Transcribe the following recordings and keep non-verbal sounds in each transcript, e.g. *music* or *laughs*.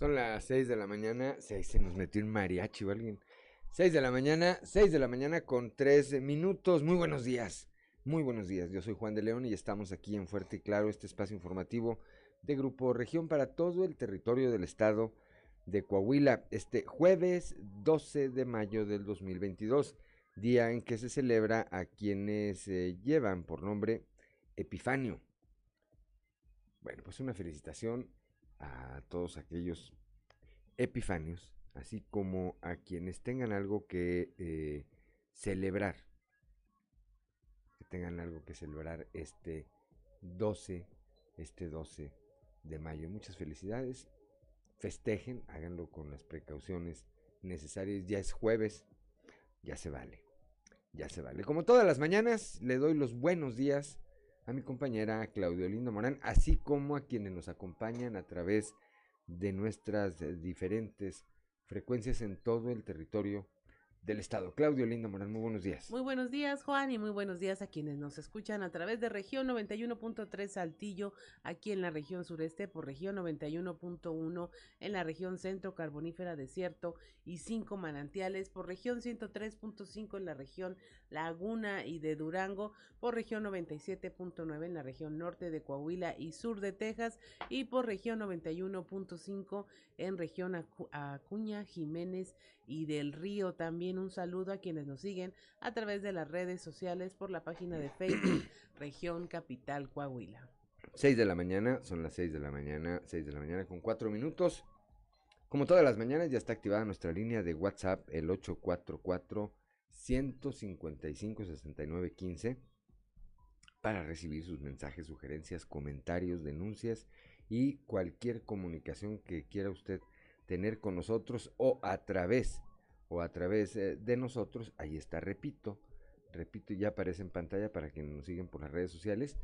Son las 6 de la mañana, 6 se nos metió un mariachi o alguien. 6 de la mañana, 6 de la mañana con 3 minutos. Muy buenos días, muy buenos días. Yo soy Juan de León y estamos aquí en Fuerte y Claro, este espacio informativo de Grupo Región para todo el territorio del estado de Coahuila. Este jueves 12 de mayo del 2022, día en que se celebra a quienes eh, llevan por nombre Epifanio. Bueno, pues una felicitación a todos aquellos epifanios, así como a quienes tengan algo que eh, celebrar, que tengan algo que celebrar este 12, este 12 de mayo. Muchas felicidades, festejen, háganlo con las precauciones necesarias. Ya es jueves, ya se vale, ya se vale. Como todas las mañanas, le doy los buenos días a mi compañera Claudio Lindo Morán, así como a quienes nos acompañan a través de nuestras eh, diferentes frecuencias en todo el territorio del Estado. Claudio Linda Morán, muy buenos días. Muy buenos días, Juan, y muy buenos días a quienes nos escuchan a través de región 91.3 Saltillo, aquí en la región sureste, por región 91.1 en la región centro carbonífera desierto y cinco manantiales, por región 103.5 en la región Laguna y de Durango, por región 97.9 en la región norte de Coahuila y sur de Texas, y por región 91.5 en región Acuña, Jiménez y del Río. También un saludo a quienes nos siguen a través de las redes sociales por la página de Facebook *coughs* Región Capital Coahuila. 6 de la mañana, son las 6 de la mañana, 6 de la mañana con 4 minutos. Como todas las mañanas ya está activada nuestra línea de WhatsApp, el 844 155 6915 para recibir sus mensajes, sugerencias, comentarios, denuncias y cualquier comunicación que quiera usted tener con nosotros o a través o a través eh, de nosotros, ahí está, repito, repito, ya aparece en pantalla para que nos siguen por las redes sociales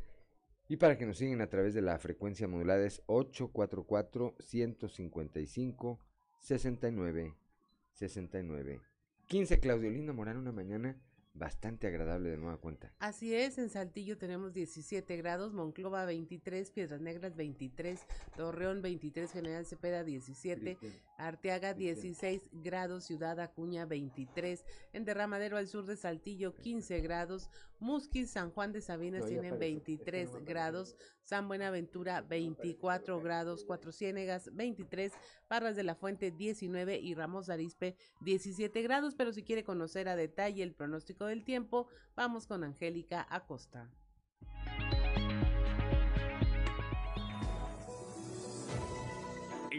y para que nos siguen a través de la frecuencia modulada es 844 155 69 69 15 Claudio. Linda Morán una mañana bastante agradable de nueva cuenta. Así es, en Saltillo tenemos 17 grados, Monclova 23, Piedras Negras 23, Torreón 23, General Cepeda 17, Arteaga 16 grados, Ciudad Acuña 23, en Derramadero al sur de Saltillo 15 grados, Musquis, San Juan de Sabinas tienen 23 grados, San Buenaventura 24 grados, Cuatro Ciénegas 23, Parras de la Fuente 19 y Ramos Arispe 17 grados, pero si quiere conocer a detalle el pronóstico del tiempo, vamos con Angélica Acosta.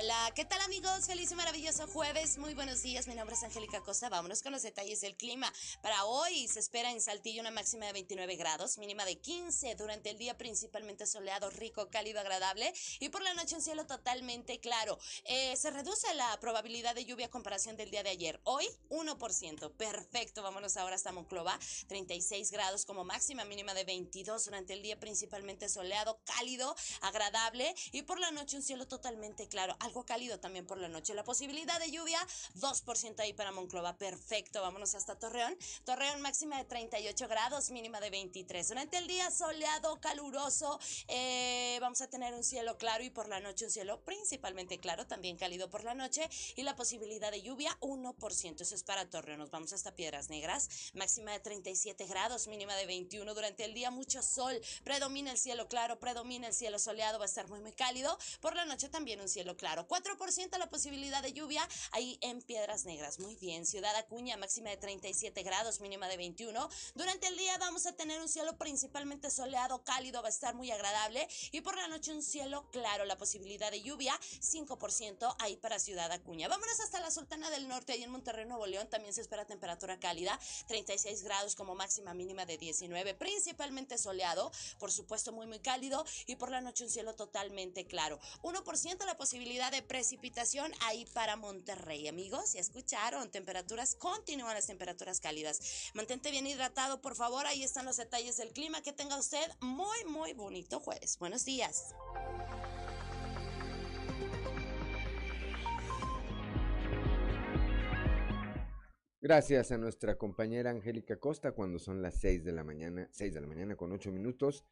Hola, ¿qué tal amigos? Feliz y maravilloso jueves. Muy buenos días. Mi nombre es Angélica Costa. Vámonos con los detalles del clima. Para hoy se espera en Saltillo una máxima de 29 grados, mínima de 15. Durante el día principalmente soleado, rico, cálido, agradable. Y por la noche un cielo totalmente claro. Eh, se reduce la probabilidad de lluvia a comparación del día de ayer. Hoy 1%. Perfecto. Vámonos ahora hasta Monclova. 36 grados como máxima, mínima de 22. Durante el día principalmente soleado, cálido, agradable. Y por la noche un cielo totalmente claro algo cálido también por la noche. La posibilidad de lluvia, 2% ahí para Monclova. Perfecto, vámonos hasta Torreón. Torreón máxima de 38 grados, mínima de 23. Durante el día soleado, caluroso. Eh, vamos a tener un cielo claro y por la noche un cielo principalmente claro, también cálido por la noche. Y la posibilidad de lluvia, 1%. Eso es para Torreón. Nos vamos hasta Piedras Negras. Máxima de 37 grados, mínima de 21. Durante el día mucho sol. Predomina el cielo claro, predomina el cielo soleado. Va a estar muy, muy cálido. Por la noche también un cielo claro. 4% la posibilidad de lluvia ahí en Piedras Negras. Muy bien. Ciudad Acuña, máxima de 37 grados, mínima de 21. Durante el día vamos a tener un cielo principalmente soleado, cálido, va a estar muy agradable. Y por la noche un cielo claro. La posibilidad de lluvia, 5% ahí para Ciudad Acuña. Vámonos hasta la Sultana del Norte, ahí en Monterrey, Nuevo León. También se espera temperatura cálida, 36 grados como máxima mínima de 19. Principalmente soleado, por supuesto muy, muy cálido. Y por la noche un cielo totalmente claro. 1% la posibilidad de precipitación ahí para Monterrey. Amigos, ya escucharon, temperaturas, continúan las temperaturas cálidas. Mantente bien hidratado, por favor. Ahí están los detalles del clima. Que tenga usted muy, muy bonito jueves. Buenos días. Gracias a nuestra compañera Angélica Costa cuando son las 6 de la mañana, 6 de la mañana con 8 minutos.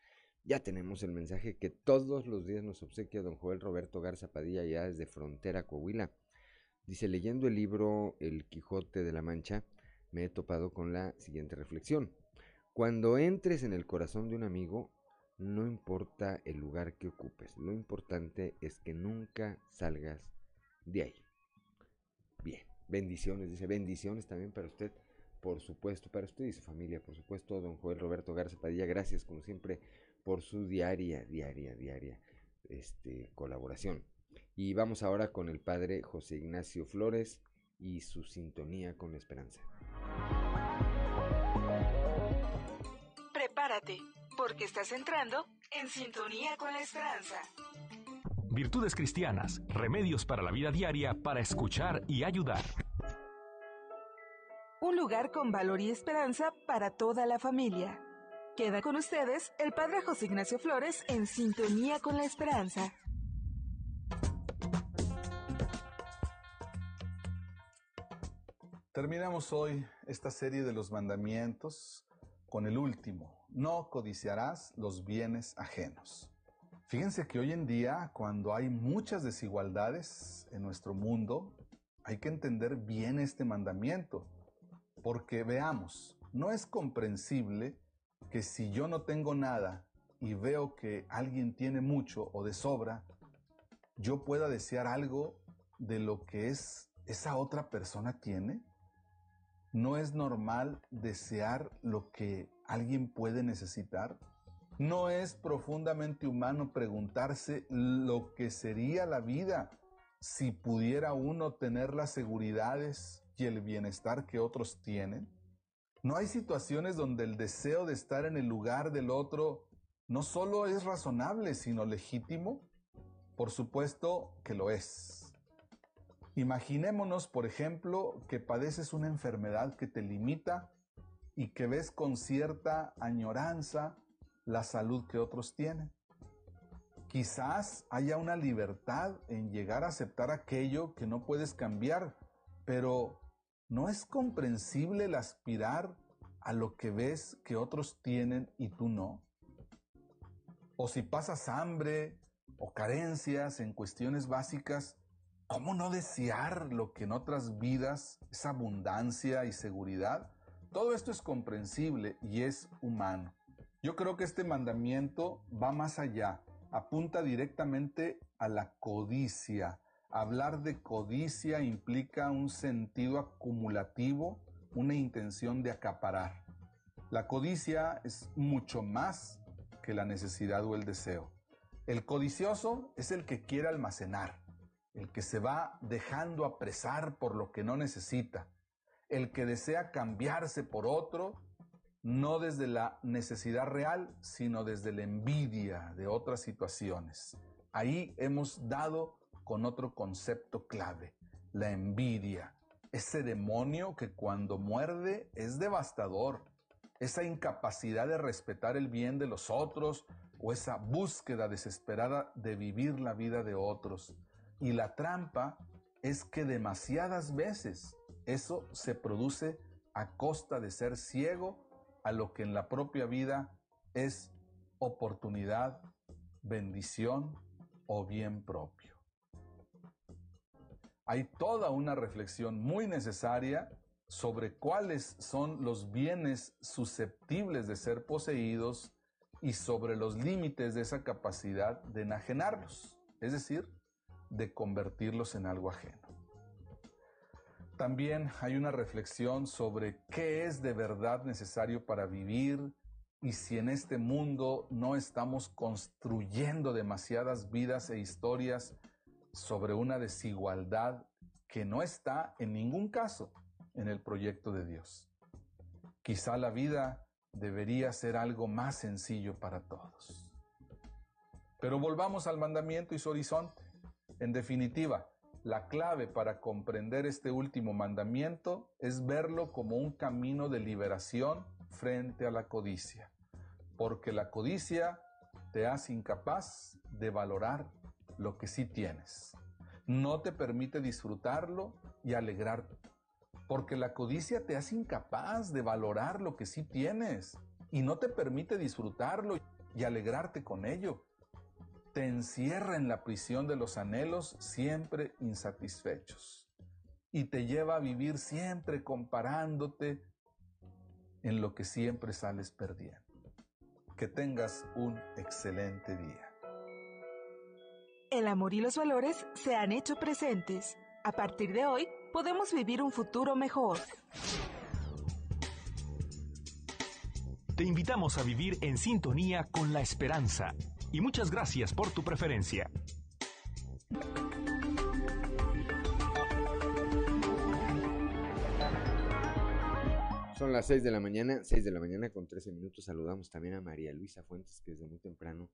Ya tenemos el mensaje que todos los días nos obsequia don Joel Roberto Garza Padilla ya desde Frontera, Coahuila. Dice, leyendo el libro El Quijote de la Mancha, me he topado con la siguiente reflexión. Cuando entres en el corazón de un amigo, no importa el lugar que ocupes, lo importante es que nunca salgas de ahí. Bien. Bendiciones, dice, bendiciones también para usted, por supuesto, para usted y su familia, por supuesto, don Joel Roberto Garza Padilla, gracias como siempre por su diaria, diaria, diaria este, colaboración. Y vamos ahora con el padre José Ignacio Flores y su sintonía con la esperanza. Prepárate, porque estás entrando en sintonía con la esperanza. Virtudes Cristianas, remedios para la vida diaria para escuchar y ayudar. Un lugar con valor y esperanza para toda la familia. Queda con ustedes el Padre José Ignacio Flores en sintonía con la esperanza. Terminamos hoy esta serie de los mandamientos con el último, no codiciarás los bienes ajenos. Fíjense que hoy en día, cuando hay muchas desigualdades en nuestro mundo, hay que entender bien este mandamiento. Porque veamos, no es comprensible que si yo no tengo nada y veo que alguien tiene mucho o de sobra, yo pueda desear algo de lo que es esa otra persona tiene. No es normal desear lo que alguien puede necesitar. ¿No es profundamente humano preguntarse lo que sería la vida si pudiera uno tener las seguridades y el bienestar que otros tienen? ¿No hay situaciones donde el deseo de estar en el lugar del otro no solo es razonable, sino legítimo? Por supuesto que lo es. Imaginémonos, por ejemplo, que padeces una enfermedad que te limita y que ves con cierta añoranza la salud que otros tienen. Quizás haya una libertad en llegar a aceptar aquello que no puedes cambiar, pero ¿no es comprensible el aspirar a lo que ves que otros tienen y tú no? O si pasas hambre o carencias en cuestiones básicas, ¿cómo no desear lo que en otras vidas es abundancia y seguridad? Todo esto es comprensible y es humano. Yo creo que este mandamiento va más allá, apunta directamente a la codicia. Hablar de codicia implica un sentido acumulativo, una intención de acaparar. La codicia es mucho más que la necesidad o el deseo. El codicioso es el que quiere almacenar, el que se va dejando apresar por lo que no necesita, el que desea cambiarse por otro no desde la necesidad real, sino desde la envidia de otras situaciones. Ahí hemos dado con otro concepto clave, la envidia, ese demonio que cuando muerde es devastador, esa incapacidad de respetar el bien de los otros o esa búsqueda desesperada de vivir la vida de otros. Y la trampa es que demasiadas veces eso se produce a costa de ser ciego a lo que en la propia vida es oportunidad, bendición o bien propio. Hay toda una reflexión muy necesaria sobre cuáles son los bienes susceptibles de ser poseídos y sobre los límites de esa capacidad de enajenarlos, es decir, de convertirlos en algo ajeno. También hay una reflexión sobre qué es de verdad necesario para vivir y si en este mundo no estamos construyendo demasiadas vidas e historias sobre una desigualdad que no está en ningún caso en el proyecto de Dios. Quizá la vida debería ser algo más sencillo para todos. Pero volvamos al mandamiento y su horizonte. En definitiva, la clave para comprender este último mandamiento es verlo como un camino de liberación frente a la codicia, porque la codicia te hace incapaz de valorar lo que sí tienes. No te permite disfrutarlo y alegrarte. porque la codicia te hace incapaz de valorar lo que sí tienes y no te permite disfrutarlo y alegrarte con ello. Te encierra en la prisión de los anhelos siempre insatisfechos y te lleva a vivir siempre comparándote en lo que siempre sales perdiendo. Que tengas un excelente día. El amor y los valores se han hecho presentes. A partir de hoy, podemos vivir un futuro mejor. Te invitamos a vivir en sintonía con la esperanza y muchas gracias por tu preferencia. Son las 6 de la mañana, 6 de la mañana con 13 minutos. Saludamos también a María Luisa Fuentes, que desde muy temprano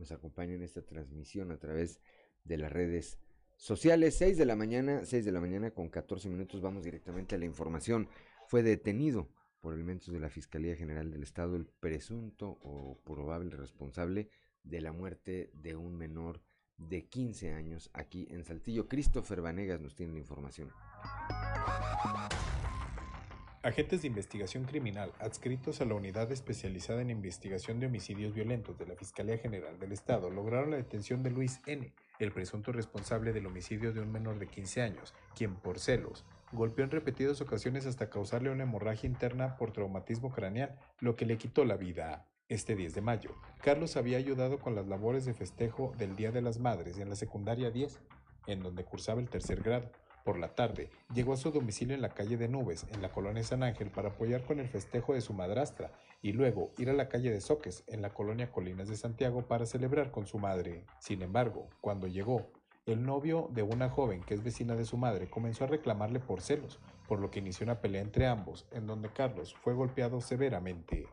nos acompaña en esta transmisión a través de las redes sociales. 6 de la mañana, 6 de la mañana con 14 minutos. Vamos directamente a la información. Fue detenido por elementos de la Fiscalía General del Estado el presunto o probable responsable de la muerte de un menor de 15 años aquí en Saltillo. Christopher Vanegas nos tiene la información. Agentes de investigación criminal adscritos a la Unidad Especializada en Investigación de Homicidios Violentos de la Fiscalía General del Estado lograron la detención de Luis N., el presunto responsable del homicidio de un menor de 15 años, quien por celos golpeó en repetidas ocasiones hasta causarle una hemorragia interna por traumatismo craneal, lo que le quitó la vida. Este 10 de mayo, Carlos había ayudado con las labores de festejo del Día de las Madres en la secundaria 10, en donde cursaba el tercer grado. Por la tarde, llegó a su domicilio en la calle de Nubes, en la colonia San Ángel, para apoyar con el festejo de su madrastra y luego ir a la calle de Soques, en la colonia Colinas de Santiago, para celebrar con su madre. Sin embargo, cuando llegó, el novio de una joven que es vecina de su madre comenzó a reclamarle por celos, por lo que inició una pelea entre ambos, en donde Carlos fue golpeado severamente.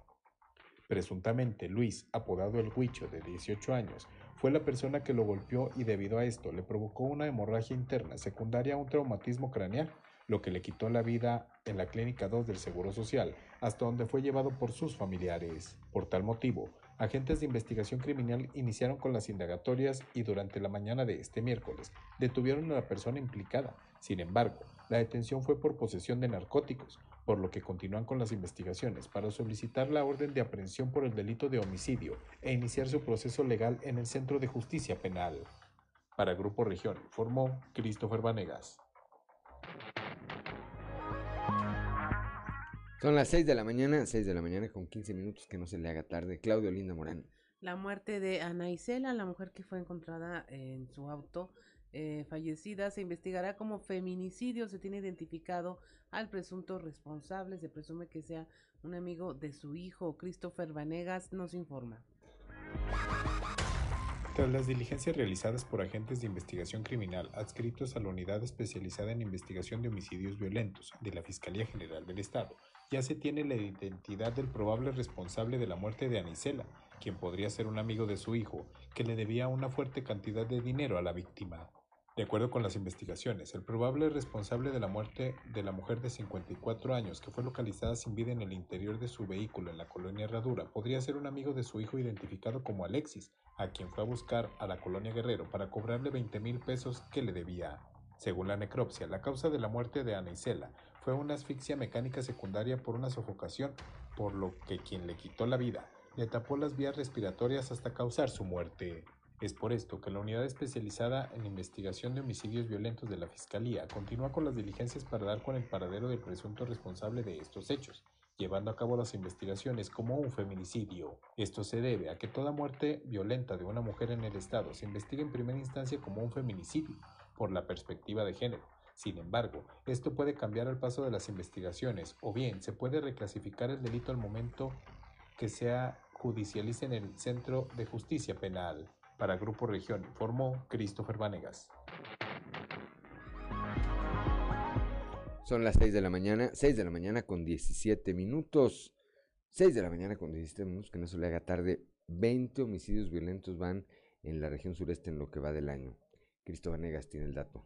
Presuntamente, Luis, apodado el Huicho, de 18 años, fue la persona que lo golpeó y debido a esto le provocó una hemorragia interna secundaria a un traumatismo craneal, lo que le quitó la vida en la Clínica 2 del Seguro Social, hasta donde fue llevado por sus familiares. Por tal motivo, agentes de investigación criminal iniciaron con las indagatorias y durante la mañana de este miércoles detuvieron a la persona implicada. Sin embargo, la detención fue por posesión de narcóticos, por lo que continúan con las investigaciones para solicitar la orden de aprehensión por el delito de homicidio e iniciar su proceso legal en el Centro de Justicia Penal. Para Grupo Región informó Christopher Vanegas. Son las 6 de la mañana, 6 de la mañana con 15 minutos, que no se le haga tarde. Claudio Linda Morán. La muerte de Ana Isela, la mujer que fue encontrada en su auto eh, fallecida, se investigará como feminicidio. Se tiene identificado al presunto responsable. Se presume que sea un amigo de su hijo. Christopher Vanegas nos informa. Tras las diligencias realizadas por agentes de investigación criminal adscritos a la Unidad Especializada en Investigación de Homicidios Violentos de la Fiscalía General del Estado, ya se tiene la identidad del probable responsable de la muerte de Anisela, quien podría ser un amigo de su hijo, que le debía una fuerte cantidad de dinero a la víctima. De acuerdo con las investigaciones, el probable responsable de la muerte de la mujer de 54 años que fue localizada sin vida en el interior de su vehículo en la colonia Herradura podría ser un amigo de su hijo identificado como Alexis, a quien fue a buscar a la colonia Guerrero para cobrarle 20 mil pesos que le debía. Según la necropsia, la causa de la muerte de Ana Isela fue una asfixia mecánica secundaria por una sofocación, por lo que quien le quitó la vida le tapó las vías respiratorias hasta causar su muerte. Es por esto que la unidad especializada en investigación de homicidios violentos de la Fiscalía continúa con las diligencias para dar con el paradero del presunto responsable de estos hechos, llevando a cabo las investigaciones como un feminicidio. Esto se debe a que toda muerte violenta de una mujer en el Estado se investiga en primera instancia como un feminicidio, por la perspectiva de género. Sin embargo, esto puede cambiar al paso de las investigaciones o bien se puede reclasificar el delito al momento que sea judicialice en el Centro de Justicia Penal. Para Grupo Región informó Christopher Vanegas. Son las 6 de la mañana, 6 de la mañana con 17 minutos. 6 de la mañana con 17 minutos, que no se le haga tarde. 20 homicidios violentos van en la región sureste en lo que va del año. Cristo Vanegas tiene el dato.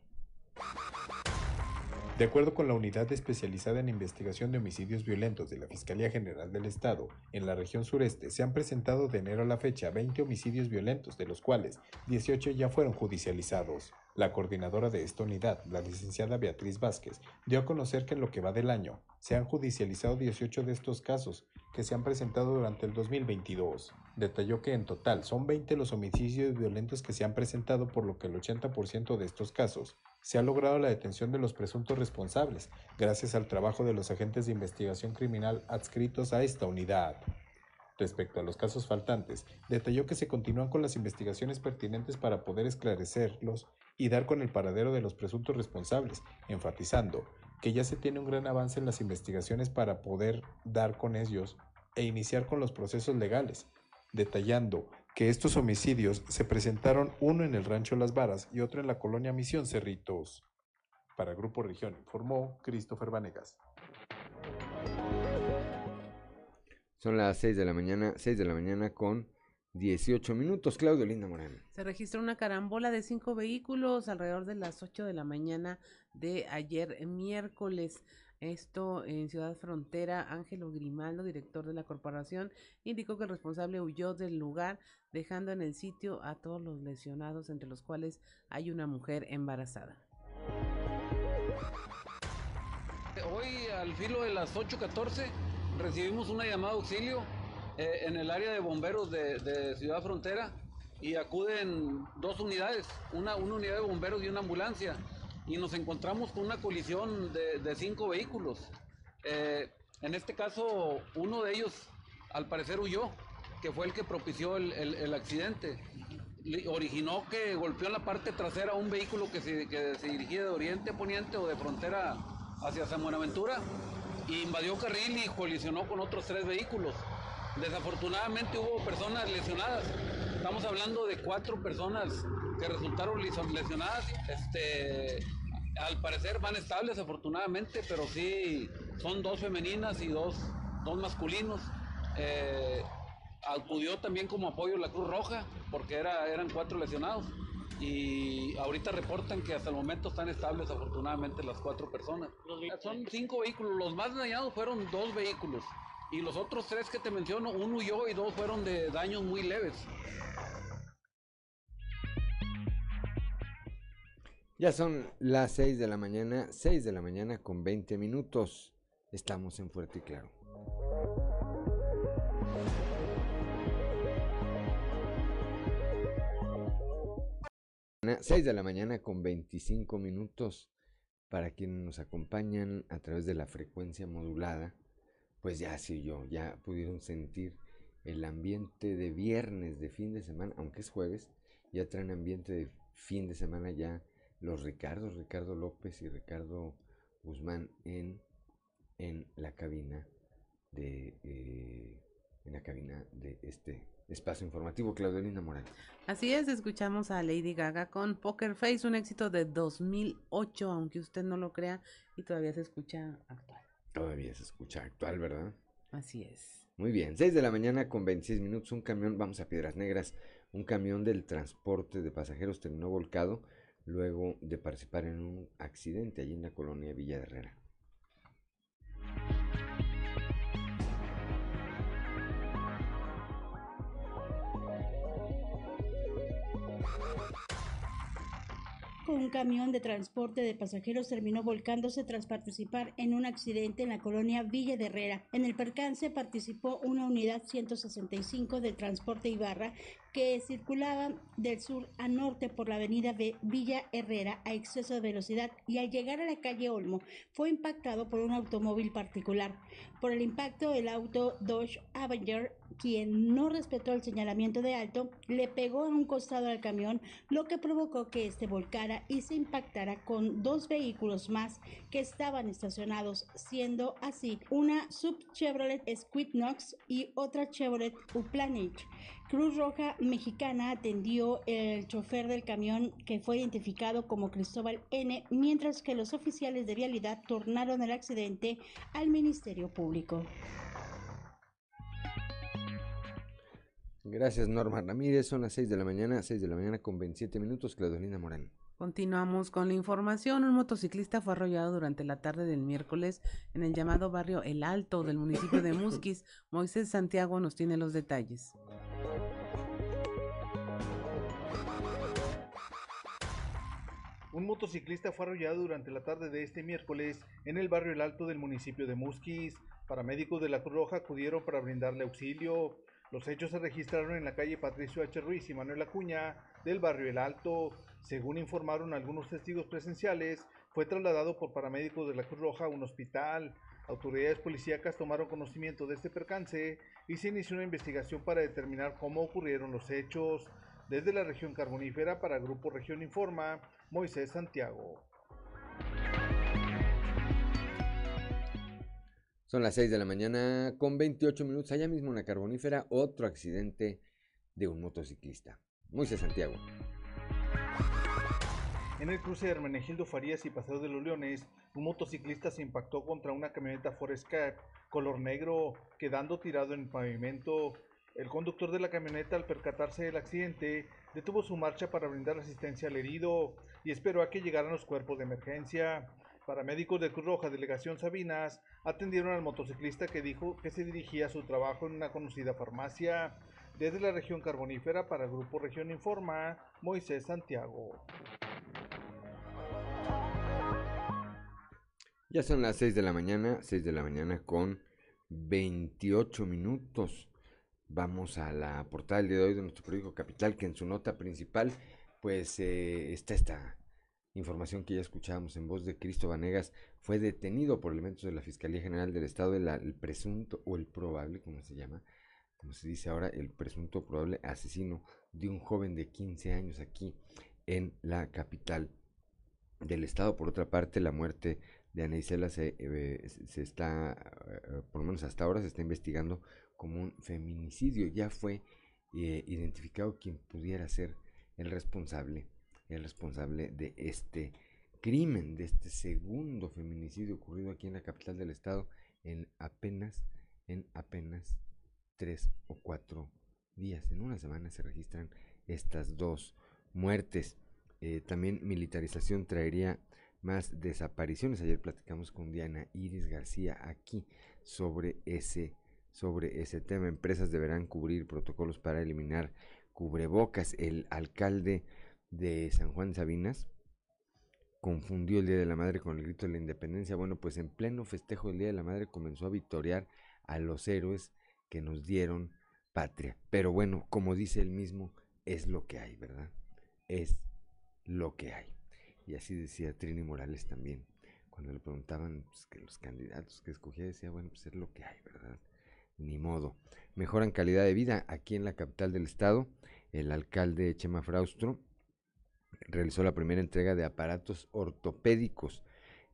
De acuerdo con la Unidad Especializada en Investigación de Homicidios Violentos de la Fiscalía General del Estado, en la región sureste se han presentado de enero a la fecha 20 homicidios violentos, de los cuales 18 ya fueron judicializados. La coordinadora de esta unidad, la licenciada Beatriz Vázquez, dio a conocer que en lo que va del año se han judicializado 18 de estos casos que se han presentado durante el 2022. Detalló que en total son 20 los homicidios violentos que se han presentado, por lo que el 80% de estos casos se ha logrado la detención de los presuntos responsables, gracias al trabajo de los agentes de investigación criminal adscritos a esta unidad. Respecto a los casos faltantes, detalló que se continúan con las investigaciones pertinentes para poder esclarecerlos y dar con el paradero de los presuntos responsables, enfatizando que ya se tiene un gran avance en las investigaciones para poder dar con ellos e iniciar con los procesos legales, detallando que estos homicidios se presentaron uno en el rancho Las Varas y otro en la colonia Misión Cerritos. Para Grupo Región informó Christopher Vanegas. Son las 6 de la mañana, 6 de la mañana con 18 minutos. Claudio Linda Moreno. Se registró una carambola de cinco vehículos alrededor de las 8 de la mañana de ayer miércoles. Esto en Ciudad Frontera, Ángelo Grimaldo, director de la corporación, indicó que el responsable huyó del lugar, dejando en el sitio a todos los lesionados, entre los cuales hay una mujer embarazada. Hoy al filo de las 8.14 recibimos una llamada de auxilio eh, en el área de bomberos de, Ciudad Frontera y acuden dos unidades, una, una, unidad de bomberos y una ambulancia. Y nos encontramos con una colisión de, cinco vehículos. Eh, en este caso, uno de ellos al parecer huyó, que fue el que propició el, accidente. Originó que golpeó en la parte trasera un vehículo que se, que se dirigía de oriente a poniente o de frontera hacia San Buenaventura invadió carril y colisionó con otros tres vehículos. Desafortunadamente hubo personas lesionadas. Estamos hablando de cuatro personas que resultaron lesionadas. Este, al parecer van estables afortunadamente, pero sí son dos femeninas y dos, dos masculinos. Eh, acudió también como apoyo la Cruz Roja porque era, eran cuatro lesionados y ahorita reportan que hasta el momento están estables afortunadamente las cuatro personas. Son cinco vehículos, los más dañados fueron dos vehículos y los otros tres que te menciono, uno huyó y dos fueron de daños muy leves. Ya son las seis de la mañana, seis de la mañana con 20 minutos. Estamos en Fuerte y Claro. 6 de la mañana con 25 minutos para quienes nos acompañan a través de la frecuencia modulada, pues ya sí yo, ya pudieron sentir el ambiente de viernes, de fin de semana, aunque es jueves, ya traen ambiente de fin de semana ya los Ricardos, Ricardo López y Ricardo Guzmán en, en la cabina de eh, en la cabina de este espacio informativo, Claudelina Morales. Así es, escuchamos a Lady Gaga con Poker Face, un éxito de 2008, aunque usted no lo crea, y todavía se escucha actual. Todavía se escucha actual, ¿verdad? Así es. Muy bien, 6 de la mañana con 26 minutos, un camión, vamos a Piedras Negras, un camión del transporte de pasajeros terminó volcado luego de participar en un accidente allí en la colonia Villa Herrera. Un camión de transporte de pasajeros terminó volcándose tras participar en un accidente en la colonia Villa de Herrera. En el percance participó una unidad 165 del transporte Ibarra que circulaba del sur a norte por la avenida de Villa Herrera a exceso de velocidad y al llegar a la calle Olmo fue impactado por un automóvil particular. Por el impacto, el auto Dodge Avenger, quien no respetó el señalamiento de alto, le pegó a un costado al camión, lo que provocó que este volcara y se impactara con dos vehículos más que estaban estacionados, siendo así una sub Chevrolet Squidnox y otra Chevrolet Uplanich. Cruz Roja Mexicana atendió el chofer del camión que fue identificado como Cristóbal N, mientras que los oficiales de vialidad tornaron el accidente al Ministerio Público. Gracias Norma Ramírez, son las 6 de la mañana, 6 de la mañana con 27 minutos, Claudelina Morán. Continuamos con la información. Un motociclista fue arrollado durante la tarde del miércoles en el llamado barrio El Alto del municipio de *laughs* Musquis. Moisés Santiago nos tiene los detalles. Un motociclista fue arrollado durante la tarde de este miércoles en el barrio El Alto del municipio de Musquis. Paramédicos de la Cruz Roja acudieron para brindarle auxilio. Los hechos se registraron en la calle Patricio H. Ruiz y Manuel Acuña del barrio El Alto. Según informaron algunos testigos presenciales, fue trasladado por paramédicos de la Cruz Roja a un hospital. Autoridades policíacas tomaron conocimiento de este percance y se inició una investigación para determinar cómo ocurrieron los hechos. Desde la región carbonífera para Grupo Región Informa, Moisés Santiago. Son las 6 de la mañana con 28 minutos. Allá mismo en la carbonífera, otro accidente de un motociclista. Moisés Santiago. En el cruce de Hermenegildo Farías y Paseo de los Leones, un motociclista se impactó contra una camioneta Forescap color negro, quedando tirado en el pavimento. El conductor de la camioneta, al percatarse del accidente, detuvo su marcha para brindar asistencia al herido y esperó a que llegaran los cuerpos de emergencia. Paramédicos de Cruz Roja, Delegación Sabinas, atendieron al motociclista que dijo que se dirigía a su trabajo en una conocida farmacia. Desde la región carbonífera para el Grupo Región Informa, Moisés Santiago. Ya son las 6 de la mañana, 6 de la mañana con 28 minutos. Vamos a la portada del día de hoy de nuestro periódico Capital, que en su nota principal, pues eh, está esta información que ya escuchábamos en voz de Cristo Vanegas. Fue detenido por elementos de la Fiscalía General del Estado el, presunto o el probable, como se llama, como se dice ahora, el presunto probable asesino de un joven de 15 años aquí en la capital del estado. Por otra parte, la muerte de Ana Isela se, eh, está, eh, por lo menos hasta ahora, se está investigando como un feminicidio. Ya fue eh, identificado quien pudiera ser el responsable, el responsable de este crimen, de este segundo feminicidio ocurrido aquí en la capital del estado en apenas, en apenas tres o cuatro días. En una semana se registran estas dos muertes. también militarización traería más desapariciones. Ayer platicamos con Diana Iris García aquí sobre ese, sobre ese tema. Empresas deberán cubrir protocolos para eliminar cubrebocas. El alcalde de San Juan Sabinas confundió el Día de la Madre con el grito de la independencia. Bueno, pues en pleno festejo del Día de la Madre comenzó a victoriar a los héroes que nos dieron patria. Pero bueno, como dice él mismo, es lo que hay, ¿verdad? Es lo que hay. Y así decía Trini Morales también. Cuando le preguntaban pues, que los candidatos que escogía, decía, bueno, pues es lo que hay, ¿verdad? Ni modo. Mejoran calidad de vida aquí en la capital del estado. El alcalde Chema Fraustro realizó la primera entrega de aparatos ortopédicos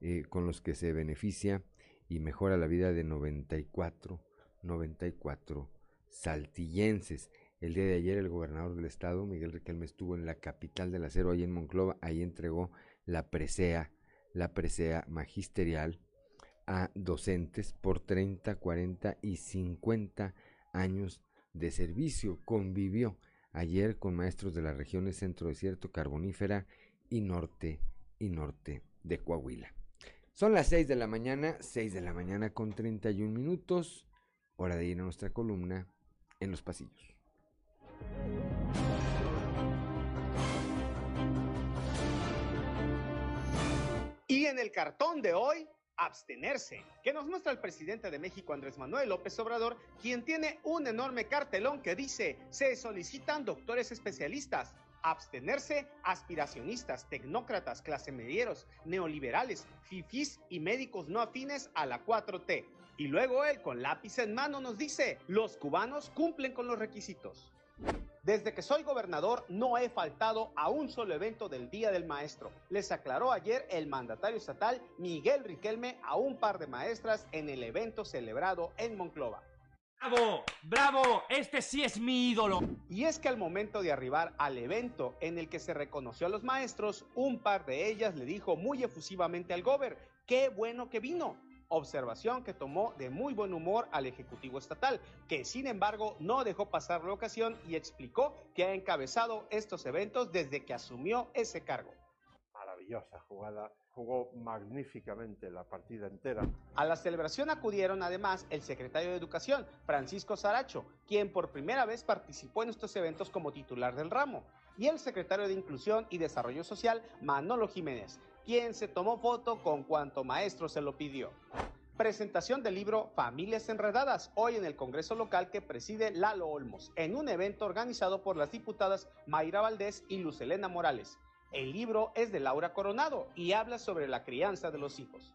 eh, con los que se beneficia y mejora la vida de 94, 94 saltillenses. El día de ayer el gobernador del estado, Miguel Riquelme, estuvo en la capital del acero, ahí en Monclova, ahí entregó la presea, la presea magisterial a docentes por 30, 40 y 50 años de servicio. Convivió ayer con maestros de las regiones centro desierto, carbonífera y norte y norte de Coahuila. Son las 6 de la mañana, 6 de la mañana con 31 minutos, hora de ir a nuestra columna en los pasillos. Y en el cartón de hoy, abstenerse, que nos muestra el presidente de México Andrés Manuel López Obrador, quien tiene un enorme cartelón que dice, se solicitan doctores especialistas, abstenerse aspiracionistas, tecnócratas, clase medieros, neoliberales, fifís y médicos no afines a la 4T. Y luego él, con lápiz en mano, nos dice, los cubanos cumplen con los requisitos. Desde que soy gobernador no he faltado a un solo evento del Día del Maestro. Les aclaró ayer el mandatario estatal Miguel Riquelme a un par de maestras en el evento celebrado en Monclova. ¡Bravo! ¡Bravo! Este sí es mi ídolo. Y es que al momento de arribar al evento en el que se reconoció a los maestros, un par de ellas le dijo muy efusivamente al gober, qué bueno que vino observación que tomó de muy buen humor al Ejecutivo Estatal, que sin embargo no dejó pasar la ocasión y explicó que ha encabezado estos eventos desde que asumió ese cargo. maravillosa jugada, jugó magníficamente la partida entera. A la celebración acudieron además el secretario de Educación, Francisco Saracho, quien por primera vez participó en estos eventos como titular del ramo, y el secretario de Inclusión y Desarrollo Social, Manolo Jiménez, quien se tomó foto con cuanto maestro se lo pidió. Presentación del libro Familias Enredadas, hoy en el Congreso local que preside Lalo Olmos, en un evento organizado por las diputadas Mayra Valdés y Lucelena Morales. El libro es de Laura Coronado y habla sobre la crianza de los hijos.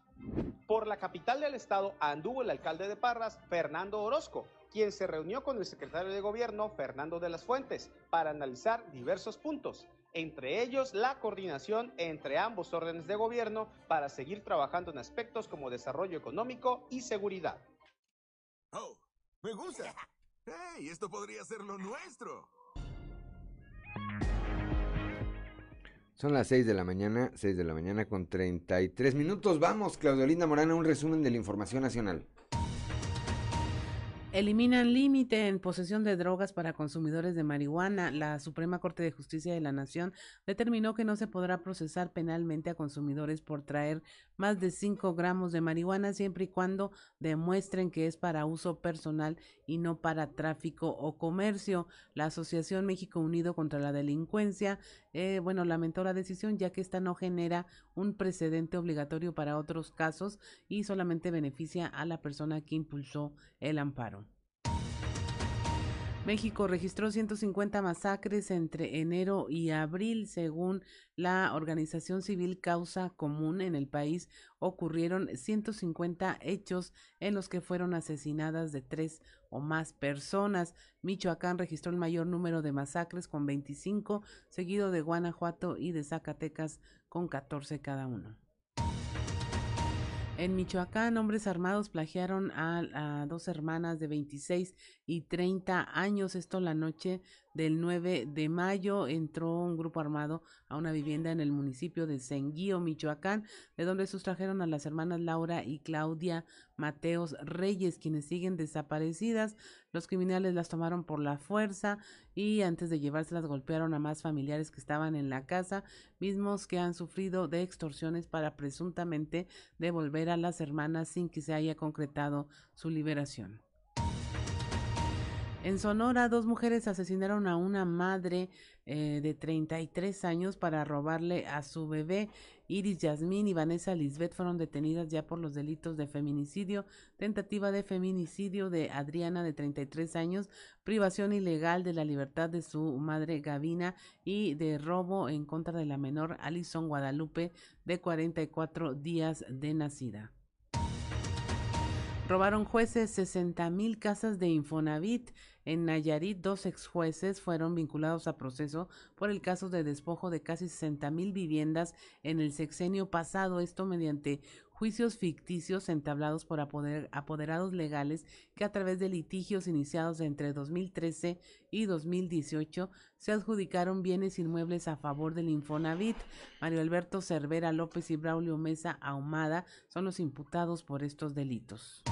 Por la capital del estado anduvo el alcalde de Parras, Fernando Orozco, quien se reunió con el secretario de gobierno, Fernando de las Fuentes, para analizar diversos puntos, entre ellos la coordinación entre ambos órdenes de gobierno para seguir trabajando en aspectos como desarrollo económico y seguridad. Oh, me gusta. ¡Hey! Esto podría ser lo nuestro. Son las 6 de la mañana, 6 de la mañana con 33 minutos. Vamos, Claudio Linda Morana, un resumen de la información nacional. Eliminan límite en posesión de drogas para consumidores de marihuana. La Suprema Corte de Justicia de la Nación determinó que no se podrá procesar penalmente a consumidores por traer más de 5 gramos de marihuana siempre y cuando demuestren que es para uso personal y no para tráfico o comercio. La Asociación México Unido contra la Delincuencia, eh, bueno, lamentó la decisión ya que esta no genera un precedente obligatorio para otros casos y solamente beneficia a la persona que impulsó el amparo. México registró 150 masacres entre enero y abril, según la organización civil Causa Común en el país. Ocurrieron 150 hechos en los que fueron asesinadas de tres o más personas. Michoacán registró el mayor número de masacres con 25, seguido de Guanajuato y de Zacatecas con 14 cada uno. En Michoacán, hombres armados plagiaron a, a, dos hermanas de 26 y 30 años. Esto la noche del 9 de mayo entró un grupo armado a una vivienda en el municipio de Senguío, Michoacán, de donde sustrajeron a las hermanas Laura y Claudia Mateos Reyes, quienes siguen desaparecidas. Los criminales las tomaron por la fuerza y antes de llevárselas golpearon a más familiares que estaban en la casa, mismos que han sufrido de extorsiones para presuntamente devolver a las hermanas sin que se haya concretado su liberación. En Sonora, dos mujeres asesinaron a una madre eh, de 33 años para robarle a su bebé. Iris Yasmín y Vanessa Lisbeth fueron detenidas ya por los delitos de feminicidio, tentativa de feminicidio de Adriana de 33 años, privación ilegal de la libertad de su madre Gavina y de robo en contra de la menor Alison Guadalupe de 44 días de nacida. Robaron jueces 60 mil casas de Infonavit. En Nayarit, dos ex jueces fueron vinculados a proceso por el caso de despojo de casi 60 mil viviendas en el sexenio pasado, esto mediante juicios ficticios entablados por apoder, apoderados legales que a través de litigios iniciados entre 2013 y 2018 se adjudicaron bienes inmuebles a favor del Infonavit. Mario Alberto Cervera López y Braulio Mesa Ahumada son los imputados por estos delitos.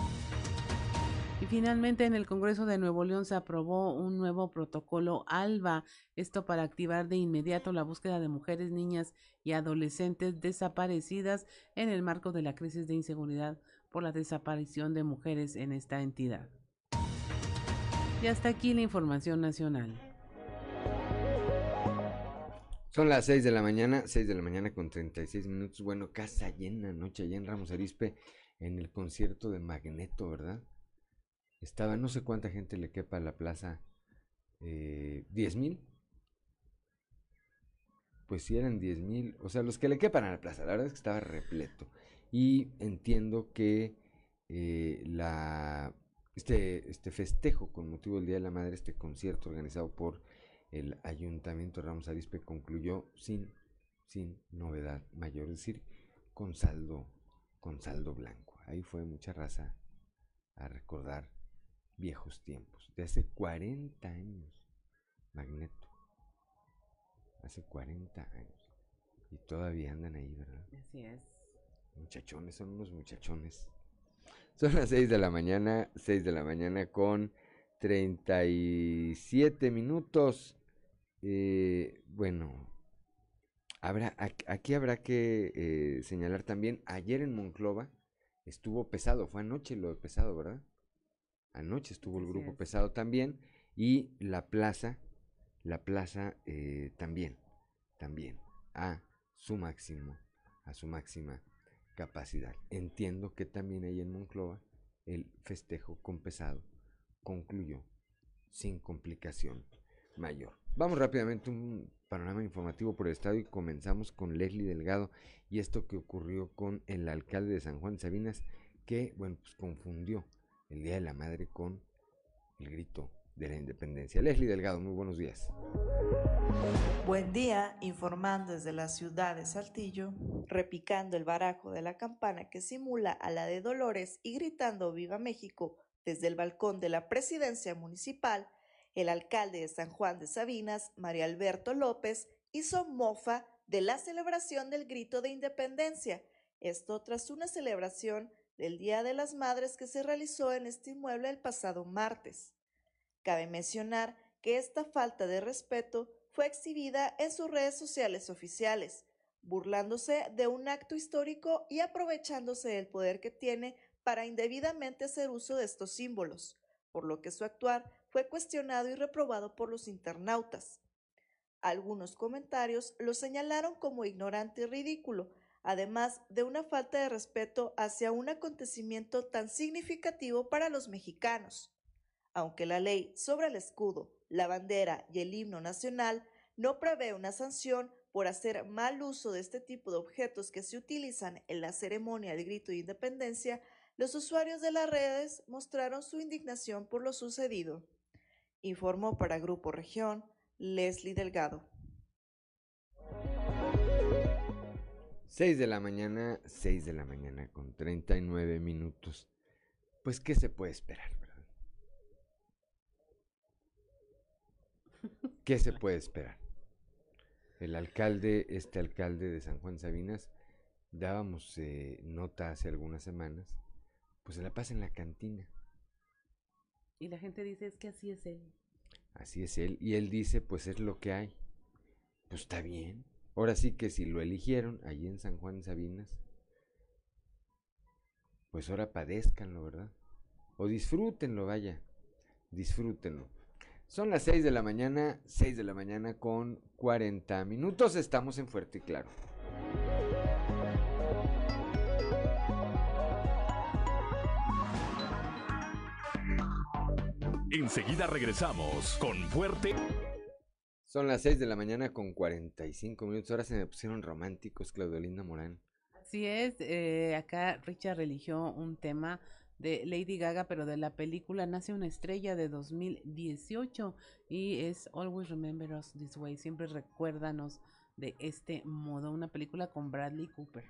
Finalmente en el Congreso de Nuevo León se aprobó un nuevo protocolo ALBA, esto para activar de inmediato la búsqueda de mujeres, niñas y adolescentes desaparecidas en el marco de la crisis de inseguridad por la desaparición de mujeres en esta entidad. Y hasta aquí la información nacional. Son las 6 de la mañana, 6 de la mañana con 36 minutos. Bueno, casa llena, noche allá en Ramos Arispe en el concierto de Magneto, ¿verdad? Estaba, no sé cuánta gente le quepa a la plaza, eh, ¿10 mil? Pues si eran 10 mil, o sea, los que le quepan a la plaza, la verdad es que estaba repleto. Y entiendo que eh, la, este, este festejo con motivo del Día de la Madre, este concierto organizado por el Ayuntamiento Ramos Arispe concluyó sin, sin novedad mayor, es decir, con saldo, con saldo blanco. Ahí fue mucha raza a recordar viejos tiempos, de hace 40 años, Magneto, hace 40 años, y todavía andan ahí, ¿verdad? Así es. Muchachones, son unos muchachones. Son las 6 de la mañana, 6 de la mañana con 37 minutos. Eh, bueno, Habrá, aquí habrá que eh, señalar también, ayer en Monclova estuvo pesado, fue anoche lo pesado, ¿verdad? Anoche estuvo el grupo pesado también y la plaza, la plaza eh, también, también, a su máximo, a su máxima capacidad. Entiendo que también ahí en Monclova el festejo con pesado concluyó sin complicación mayor. Vamos rápidamente un panorama informativo por el estado y comenzamos con Leslie Delgado y esto que ocurrió con el alcalde de San Juan Sabinas que, bueno, pues confundió el Día de la Madre con el grito de la independencia. Leslie Delgado, muy buenos días. Buen día, informando desde la ciudad de Saltillo, repicando el barajo de la campana que simula a la de Dolores y gritando Viva México desde el balcón de la presidencia municipal, el alcalde de San Juan de Sabinas, María Alberto López, hizo mofa de la celebración del grito de independencia, esto tras una celebración del Día de las Madres que se realizó en este inmueble el pasado martes. Cabe mencionar que esta falta de respeto fue exhibida en sus redes sociales oficiales, burlándose de un acto histórico y aprovechándose del poder que tiene para indebidamente hacer uso de estos símbolos, por lo que su actuar fue cuestionado y reprobado por los internautas. Algunos comentarios lo señalaron como ignorante y ridículo, además de una falta de respeto hacia un acontecimiento tan significativo para los mexicanos. Aunque la ley sobre el escudo, la bandera y el himno nacional no prevé una sanción por hacer mal uso de este tipo de objetos que se utilizan en la ceremonia del grito de independencia, los usuarios de las redes mostraron su indignación por lo sucedido. Informó para Grupo Región Leslie Delgado. 6 de la mañana, 6 de la mañana con 39 minutos. Pues, ¿qué se puede esperar, verdad? ¿Qué se puede esperar? El alcalde, este alcalde de San Juan Sabinas, dábamos eh, nota hace algunas semanas, pues se la pasa en la cantina. Y la gente dice, es que así es él. Así es él. Y él dice, pues es lo que hay. Pues está bien. Ahora sí que si lo eligieron allí en San Juan Sabinas, pues ahora padezcanlo, ¿verdad? O disfrútenlo, vaya. Disfrútenlo. Son las 6 de la mañana, 6 de la mañana con 40 minutos. Estamos en Fuerte y Claro. Enseguida regresamos con Fuerte. Son las 6 de la mañana con 45 minutos. Ahora se me pusieron románticos, Claudelinda Morán. Así es, eh, acá Richard eligió un tema de Lady Gaga, pero de la película Nace una estrella de 2018 y es Always Remember Us This Way. Siempre recuérdanos de este modo, una película con Bradley Cooper.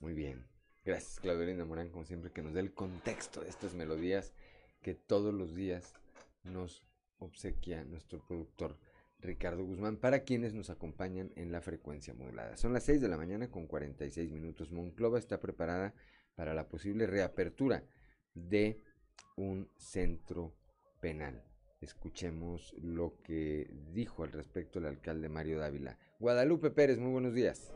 Muy bien. Gracias, Claudelinda Morán, como siempre, que nos dé el contexto de estas melodías que todos los días nos obsequia nuestro productor Ricardo Guzmán para quienes nos acompañan en la frecuencia modulada. Son las 6 de la mañana con 46 minutos. Monclova está preparada para la posible reapertura de un centro penal. Escuchemos lo que dijo al respecto el alcalde Mario Dávila. Guadalupe Pérez, muy buenos días.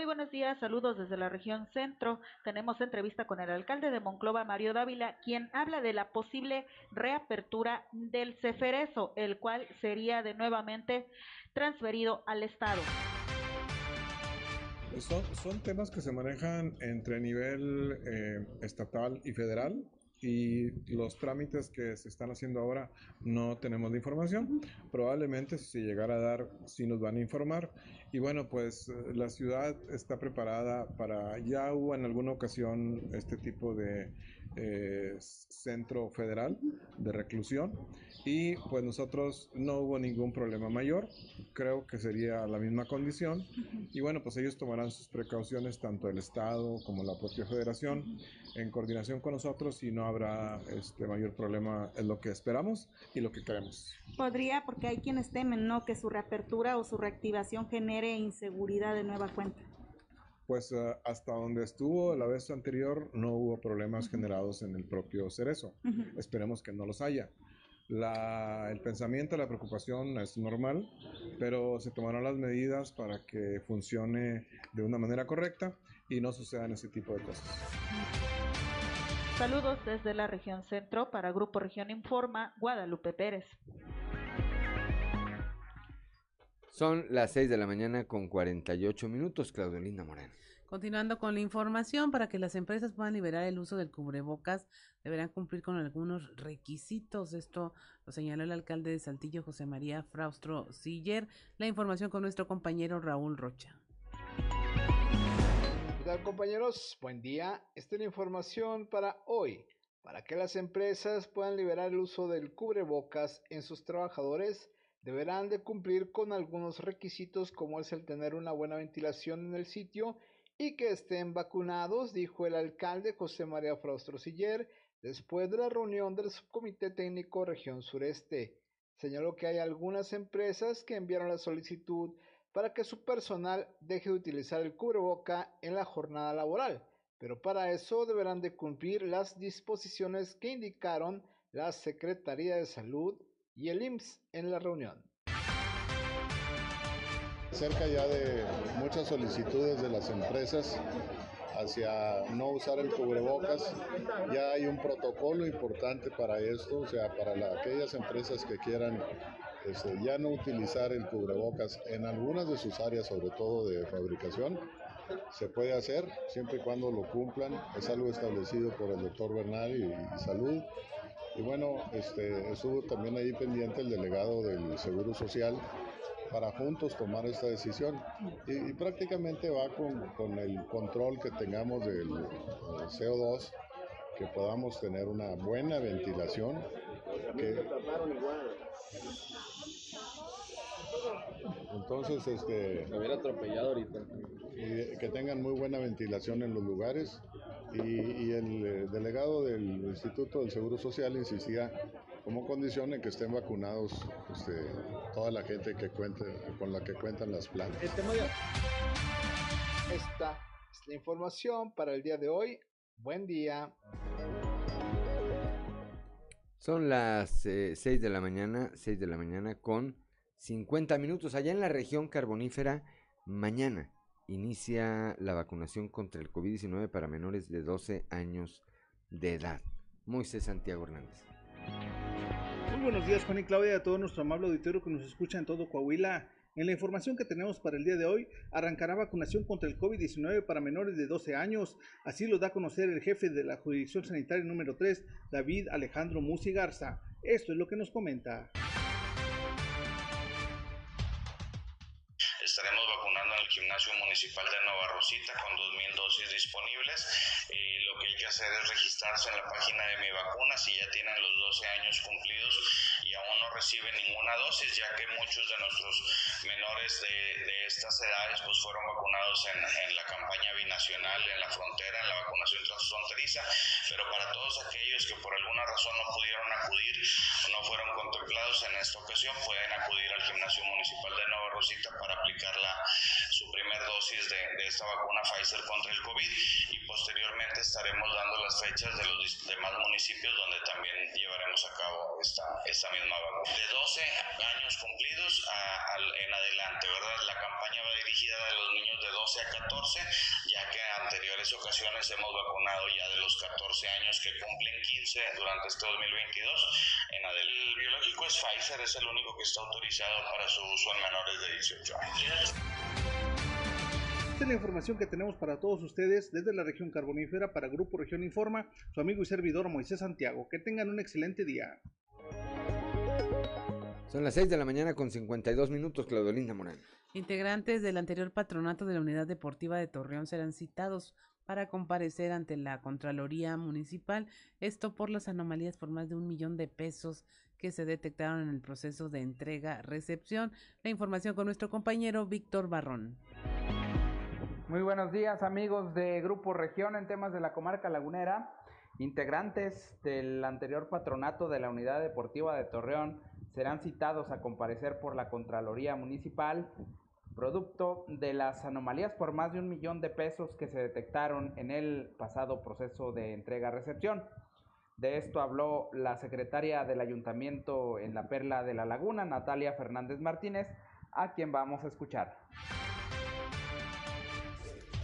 Muy buenos días, saludos desde la región centro. Tenemos entrevista con el alcalde de Monclova, Mario Dávila, quien habla de la posible reapertura del Ceferezo, el cual sería de nuevamente transferido al Estado. Son, temas que se manejan entre nivel eh, estatal y federal y los trámites que se están haciendo ahora no tenemos la información. Probablemente si se llegara a dar, sí nos van a informar. Y bueno, pues eh, la ciudad está preparada para, ya hubo en alguna ocasión este tipo de eh, centro federal de reclusión y pues nosotros no hubo ningún problema mayor, creo que sería la misma condición y bueno pues ellos tomarán sus precauciones tanto el Estado como la propia federación en coordinación con nosotros y no habrá este mayor problema en lo que esperamos y lo que queremos. Podría, porque hay quienes temen, ¿no? Que su reapertura o su reactivación genere inseguridad de nueva cuenta. Pues uh, hasta donde estuvo la vez anterior no hubo problemas generados en el propio cerezo. Esperemos que no los haya. La, el pensamiento, la preocupación es normal, pero se tomarán las medidas para que funcione de una manera correcta y no sucedan ese tipo de cosas. Saludos desde la región centro para Grupo Región Informa, Guadalupe Pérez. Son las 6 de la mañana con 48 minutos, Claudelina Moreno. Continuando con la información, para que las empresas puedan liberar el uso del cubrebocas, deberán cumplir con algunos requisitos. Esto lo señaló el alcalde de Saltillo, José María Fraustro Siller. La información con nuestro compañero Raúl Rocha. ¿Qué tal compañeros? Buen día. Esta es la información para hoy. Para que las empresas puedan liberar el uso del cubrebocas en sus trabajadores, deberán de cumplir con algunos requisitos como es el tener una buena ventilación en el sitio y que estén vacunados, dijo el alcalde José María Fraustro Siller después de la reunión del Subcomité Técnico Región Sureste. Señaló que hay algunas empresas que enviaron la solicitud para que su personal deje de utilizar el cubreboca en la jornada laboral, pero para eso deberán de cumplir las disposiciones que indicaron la Secretaría de Salud y el IMSS en la reunión cerca ya de muchas solicitudes de las empresas hacia no usar el cubrebocas. Ya hay un protocolo importante para esto, o sea, para aquellas empresas que quieran este, ya no utilizar el cubrebocas en algunas de sus áreas, sobre todo de fabricación, se puede hacer siempre y cuando lo cumplan. Es algo establecido por el doctor Bernal y, y Salud. Y bueno, este, estuvo también ahí pendiente el delegado del Seguro Social para juntos tomar esta decisión. Y, prácticamente va con, con, el control que tengamos del, CO2, que podamos tener una buena ventilación. Entonces, este. Me hubiera atropellado ahorita. Y que tengan muy buena ventilación en los lugares. Y, y el eh, delegado del Instituto del Seguro Social insistía como condición en que estén vacunados este, toda la gente que cuente, con la que cuentan las plantas. Esta es la información para el día de hoy. Buen día. Son las eh, 6 de la mañana, 6 de la mañana con 50 minutos. Allá en la región carbonífera, mañana inicia la vacunación contra el COVID-19 para menores de 12 años de edad. Moisés Santiago Hernández. Muy buenos días Juan y Claudia, a todo nuestro amable auditorio que nos escucha en todo Coahuila. En la información que tenemos para el día de hoy, arrancará vacunación contra el COVID-19 para menores de 12 años. Así lo da a conocer el jefe de la Jurisdicción Sanitaria número 3, David Alejandro Musi Garza. Esto es lo que nos comenta. Gimnasio municipal de Nueva Rosita con 2.000 dosis disponibles. Eh, lo que hay que hacer es registrarse en la página de mi vacuna si ya tienen los 12 años cumplidos y aún no reciben ninguna dosis, ya que muchos de nuestros menores de, de estas edades pues fueron vacunados en, en, la campaña binacional en la frontera, en la vacunación transfronteriza, pero para todos aquellos que por alguna razón no pudieron acudir, no fueron contemplados en esta ocasión, pueden acudir al gimnasio municipal de Nueva Rosita para aplicar la, su primer dosis de, de esta vacuna Pfizer contra el COVID y posteriormente estaremos dando las fechas de los demás municipios donde también llevaremos a cabo esta, esta misma vacuna. De 12 años cumplidos a, a, en adelante, ¿verdad? La campaña va dirigida a los niños de 12 a 14, ya que en anteriores ocasiones hemos vacunado ya de los 14 años que cumplen 15 durante este 2022. En adelante, el biológico es Pfizer, es el único que está autorizado para su uso en menores de 18 años. Esta es la información que tenemos para todos ustedes desde la región carbonífera para Grupo Región Informa, su amigo y servidor Moisés Santiago. Que tengan un excelente día. Son las 6 de la mañana con 52 minutos, Claudelinda Morán. Integrantes del anterior patronato de la Unidad Deportiva de Torreón serán citados para comparecer ante la Contraloría Municipal, esto por las anomalías por más de un millón de pesos que se detectaron en el proceso de entrega-recepción. La información con nuestro compañero Víctor Barrón. Muy buenos días amigos de Grupo Región en temas de la comarca lagunera. Integrantes del anterior patronato de la Unidad Deportiva de Torreón serán citados a comparecer por la Contraloría Municipal, producto de las anomalías por más de un millón de pesos que se detectaron en el pasado proceso de entrega-recepción. De esto habló la secretaria del ayuntamiento en la Perla de la Laguna, Natalia Fernández Martínez, a quien vamos a escuchar.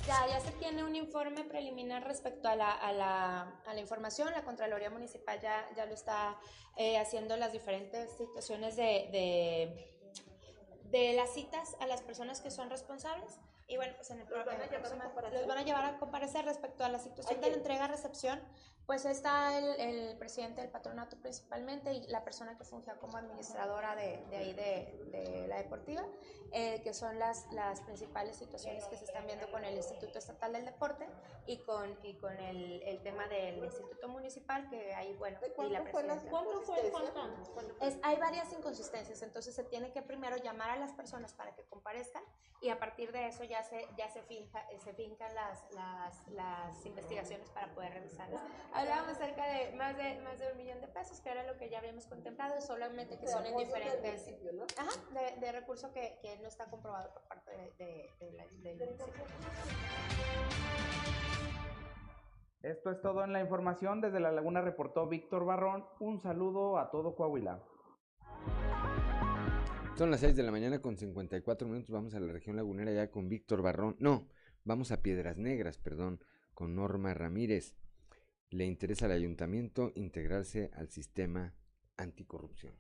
Ya, ya se tiene un informe preliminar respecto a la, a la, a la información. La Contraloría Municipal ya, ya lo está eh, haciendo las diferentes situaciones de, de, de, las citas a las personas que son responsables. Y bueno, pues en el, los van, en próxima, los van a llevar a comparecer respecto a la situación de la entrega-recepción. Pues está el, el, presidente del patronato principalmente y la persona que funge como administradora de, de ahí de, de, la deportiva, eh, que son las, las principales situaciones que se están viendo con el Instituto Estatal del Deporte y con, y con el, el tema del Instituto Municipal, que ahí, bueno, y la presidencia. ¿Cuándo fue el es, Hay varias inconsistencias, entonces se tiene que primero llamar a las personas para que comparezcan y a partir de eso ya se, ya se, finja, se fincan las, las, las investigaciones para poder revisarlas hablábamos cerca de más de más de un millón de pesos, que era lo que ya habíamos contemplado, solamente que son en diferentes ¿no? ajá, de, de recurso que, que, no está comprobado por parte de, de, de la, municipio. Esto es todo en la información. Desde La Laguna reportó Víctor Barrón. Un saludo a todo Coahuila. Son las 6 de la mañana con 54 minutos. Vamos a la región lagunera ya con Víctor Barrón. No, vamos a Piedras Negras, perdón, con Norma Ramírez le interesa al ayuntamiento integrarse al sistema anticorrupción.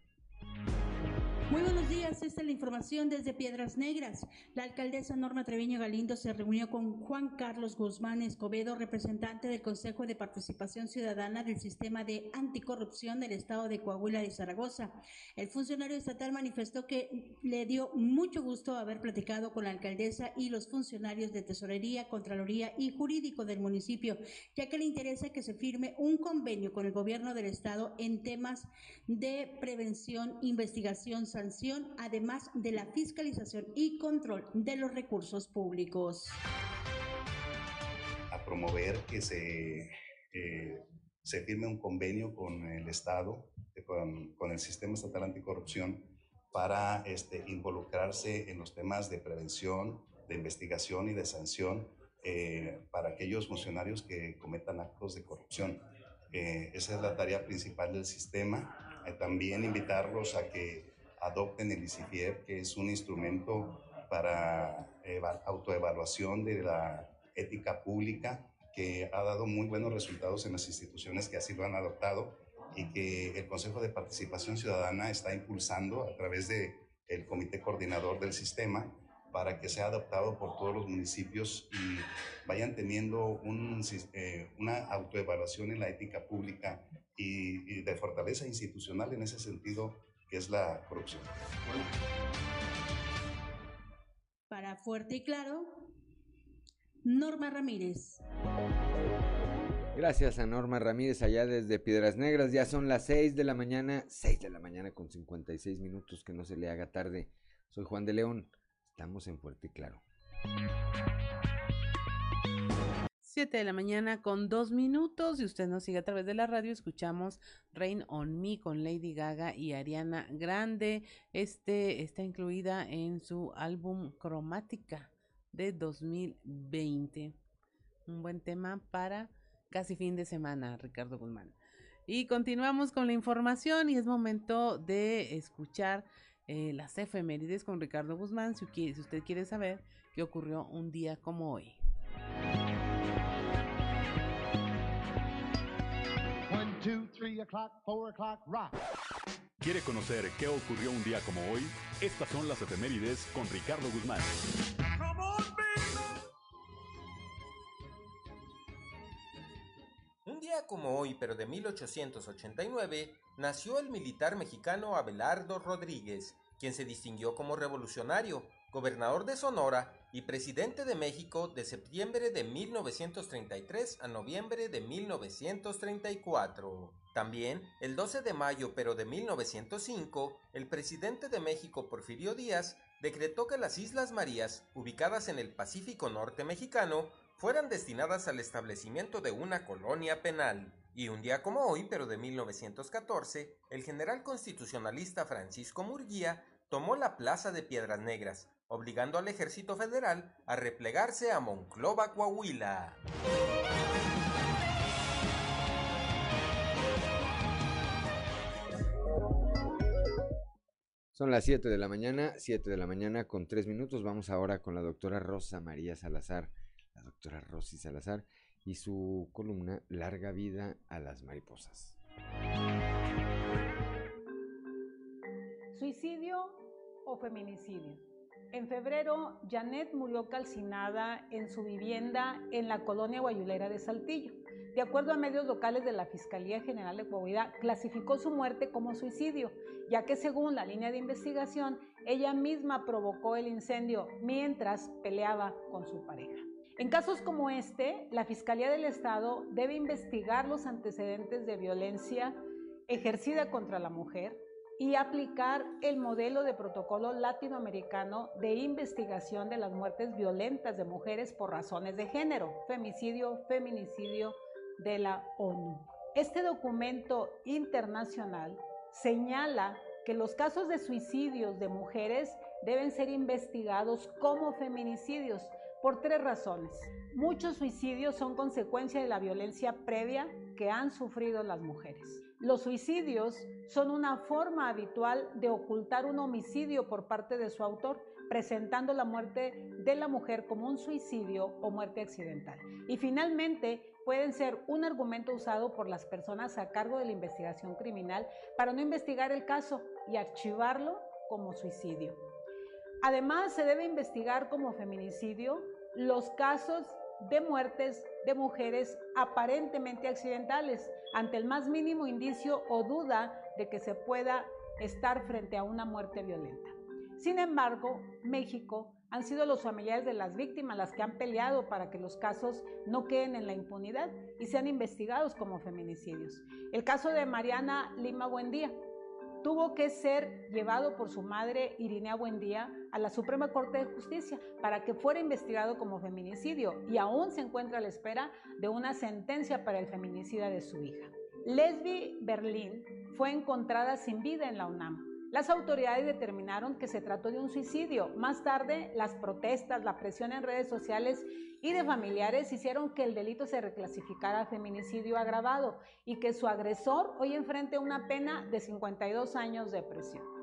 Muy buenos días, esta es la información desde Piedras Negras. La alcaldesa Norma Treviño Galindo se reunió con Juan Carlos Guzmán Escobedo, representante del Consejo de Participación Ciudadana del Sistema de Anticorrupción del Estado de Coahuila y Zaragoza. El funcionario estatal manifestó que le dio mucho gusto haber platicado con la alcaldesa y los funcionarios de Tesorería, Contraloría y Jurídico del municipio, ya que le interesa que se firme un convenio con el gobierno del Estado en temas de prevención, investigación, sanción, además de la fiscalización y control de los recursos públicos. A promover que se, eh, se firme un convenio con el Estado, con, con, el Sistema Estatal Anticorrupción, para este, involucrarse en los temas de prevención, de investigación y de sanción eh, para aquellos funcionarios que cometan actos de corrupción. Eh, esa es la tarea principal del sistema. Eh, también invitarlos a que adopten el ICIFIER, que es un instrumento para autoevaluación de la ética pública que ha dado muy buenos resultados en las instituciones que así lo han adoptado y que el Consejo de Participación Ciudadana está impulsando a través del el Comité Coordinador del Sistema para que sea adoptado por todos los municipios y vayan teniendo eh, una autoevaluación en la ética pública y de fortaleza institucional en ese sentido que es la corrupción. Para Fuerte y Claro, Norma Ramírez. Gracias a Norma Ramírez allá desde Piedras Negras. Ya son las 6 de la mañana, 6 de la mañana con 56 minutos, que no se le haga tarde. Soy Juan de León, estamos en Fuerte y Claro. 7 de la mañana con dos minutos y usted nos sigue a través de la radio, escuchamos Rain on Me con Lady Gaga y Ariana Grande. Este está incluida en su álbum Cromática de 2020. Un buen tema para casi fin de semana, Ricardo Guzmán. Y continuamos con la información y es momento de escuchar eh, las efemérides con Ricardo Guzmán, si usted quiere saber qué ocurrió un día como hoy. Two, three o'clock, four o'clock, rock. ¿Quiere conocer qué ocurrió un día como hoy? Estas son las efemérides con Ricardo Guzmán. Un día como hoy, pero de 1889, nació el militar mexicano Abelardo Rodríguez, quien se distinguió como revolucionario, gobernador de Sonora y presidente de México de septiembre de 1933 a noviembre de 1934. También, el 12 de mayo pero de 1905, el presidente de México Porfirio Díaz decretó que las Islas Marías, ubicadas en el Pacífico Norte mexicano, fueran destinadas al establecimiento de una colonia penal. Y un día como hoy, pero de 1914, el general constitucionalista Francisco Murguía tomó la plaza de Piedras Negras, obligando al ejército federal a replegarse a Monclova, Coahuila. Son las 7 de la mañana, 7 de la mañana con 3 minutos. Vamos ahora con la doctora Rosa María Salazar, la doctora Rosy Salazar, y su columna Larga vida a las mariposas. Suicidio o feminicidio. En febrero, Janet murió calcinada en su vivienda en la colonia Guayulera de Saltillo. De acuerdo a medios locales de la Fiscalía General de Coahuila, clasificó su muerte como suicidio, ya que según la línea de investigación, ella misma provocó el incendio mientras peleaba con su pareja. En casos como este, la Fiscalía del Estado debe investigar los antecedentes de violencia ejercida contra la mujer, y aplicar el modelo de protocolo latinoamericano de investigación de las muertes violentas de mujeres por razones de género, femicidio, feminicidio de la ONU. Este documento internacional señala que los casos de suicidios de mujeres deben ser investigados como feminicidios por tres razones. Muchos suicidios son consecuencia de la violencia previa que han sufrido las mujeres. Los suicidios son una forma habitual de ocultar un homicidio por parte de su autor, presentando la muerte de la mujer como un suicidio o muerte accidental. Y finalmente, pueden ser un argumento usado por las personas a cargo de la investigación criminal para no investigar el caso y archivarlo como suicidio. Además, se debe investigar como feminicidio los casos de muertes de mujeres aparentemente accidentales ante el más mínimo indicio o duda de que se pueda estar frente a una muerte violenta. Sin embargo, México han sido los familiares de las víctimas las que han peleado para que los casos no queden en la impunidad y sean investigados como feminicidios. El caso de Mariana Lima Buendía, tuvo que ser llevado por su madre Irinea Buendía a la Suprema Corte de Justicia para que fuera investigado como feminicidio y aún se encuentra a la espera de una sentencia para el feminicida de su hija. Lesbi Berlín fue encontrada sin vida en la UNAM. Las autoridades determinaron que se trató de un suicidio. Más tarde, las protestas, la presión en redes sociales y de familiares hicieron que el delito se reclasificara a feminicidio agravado y que su agresor hoy enfrente una pena de 52 años de prisión.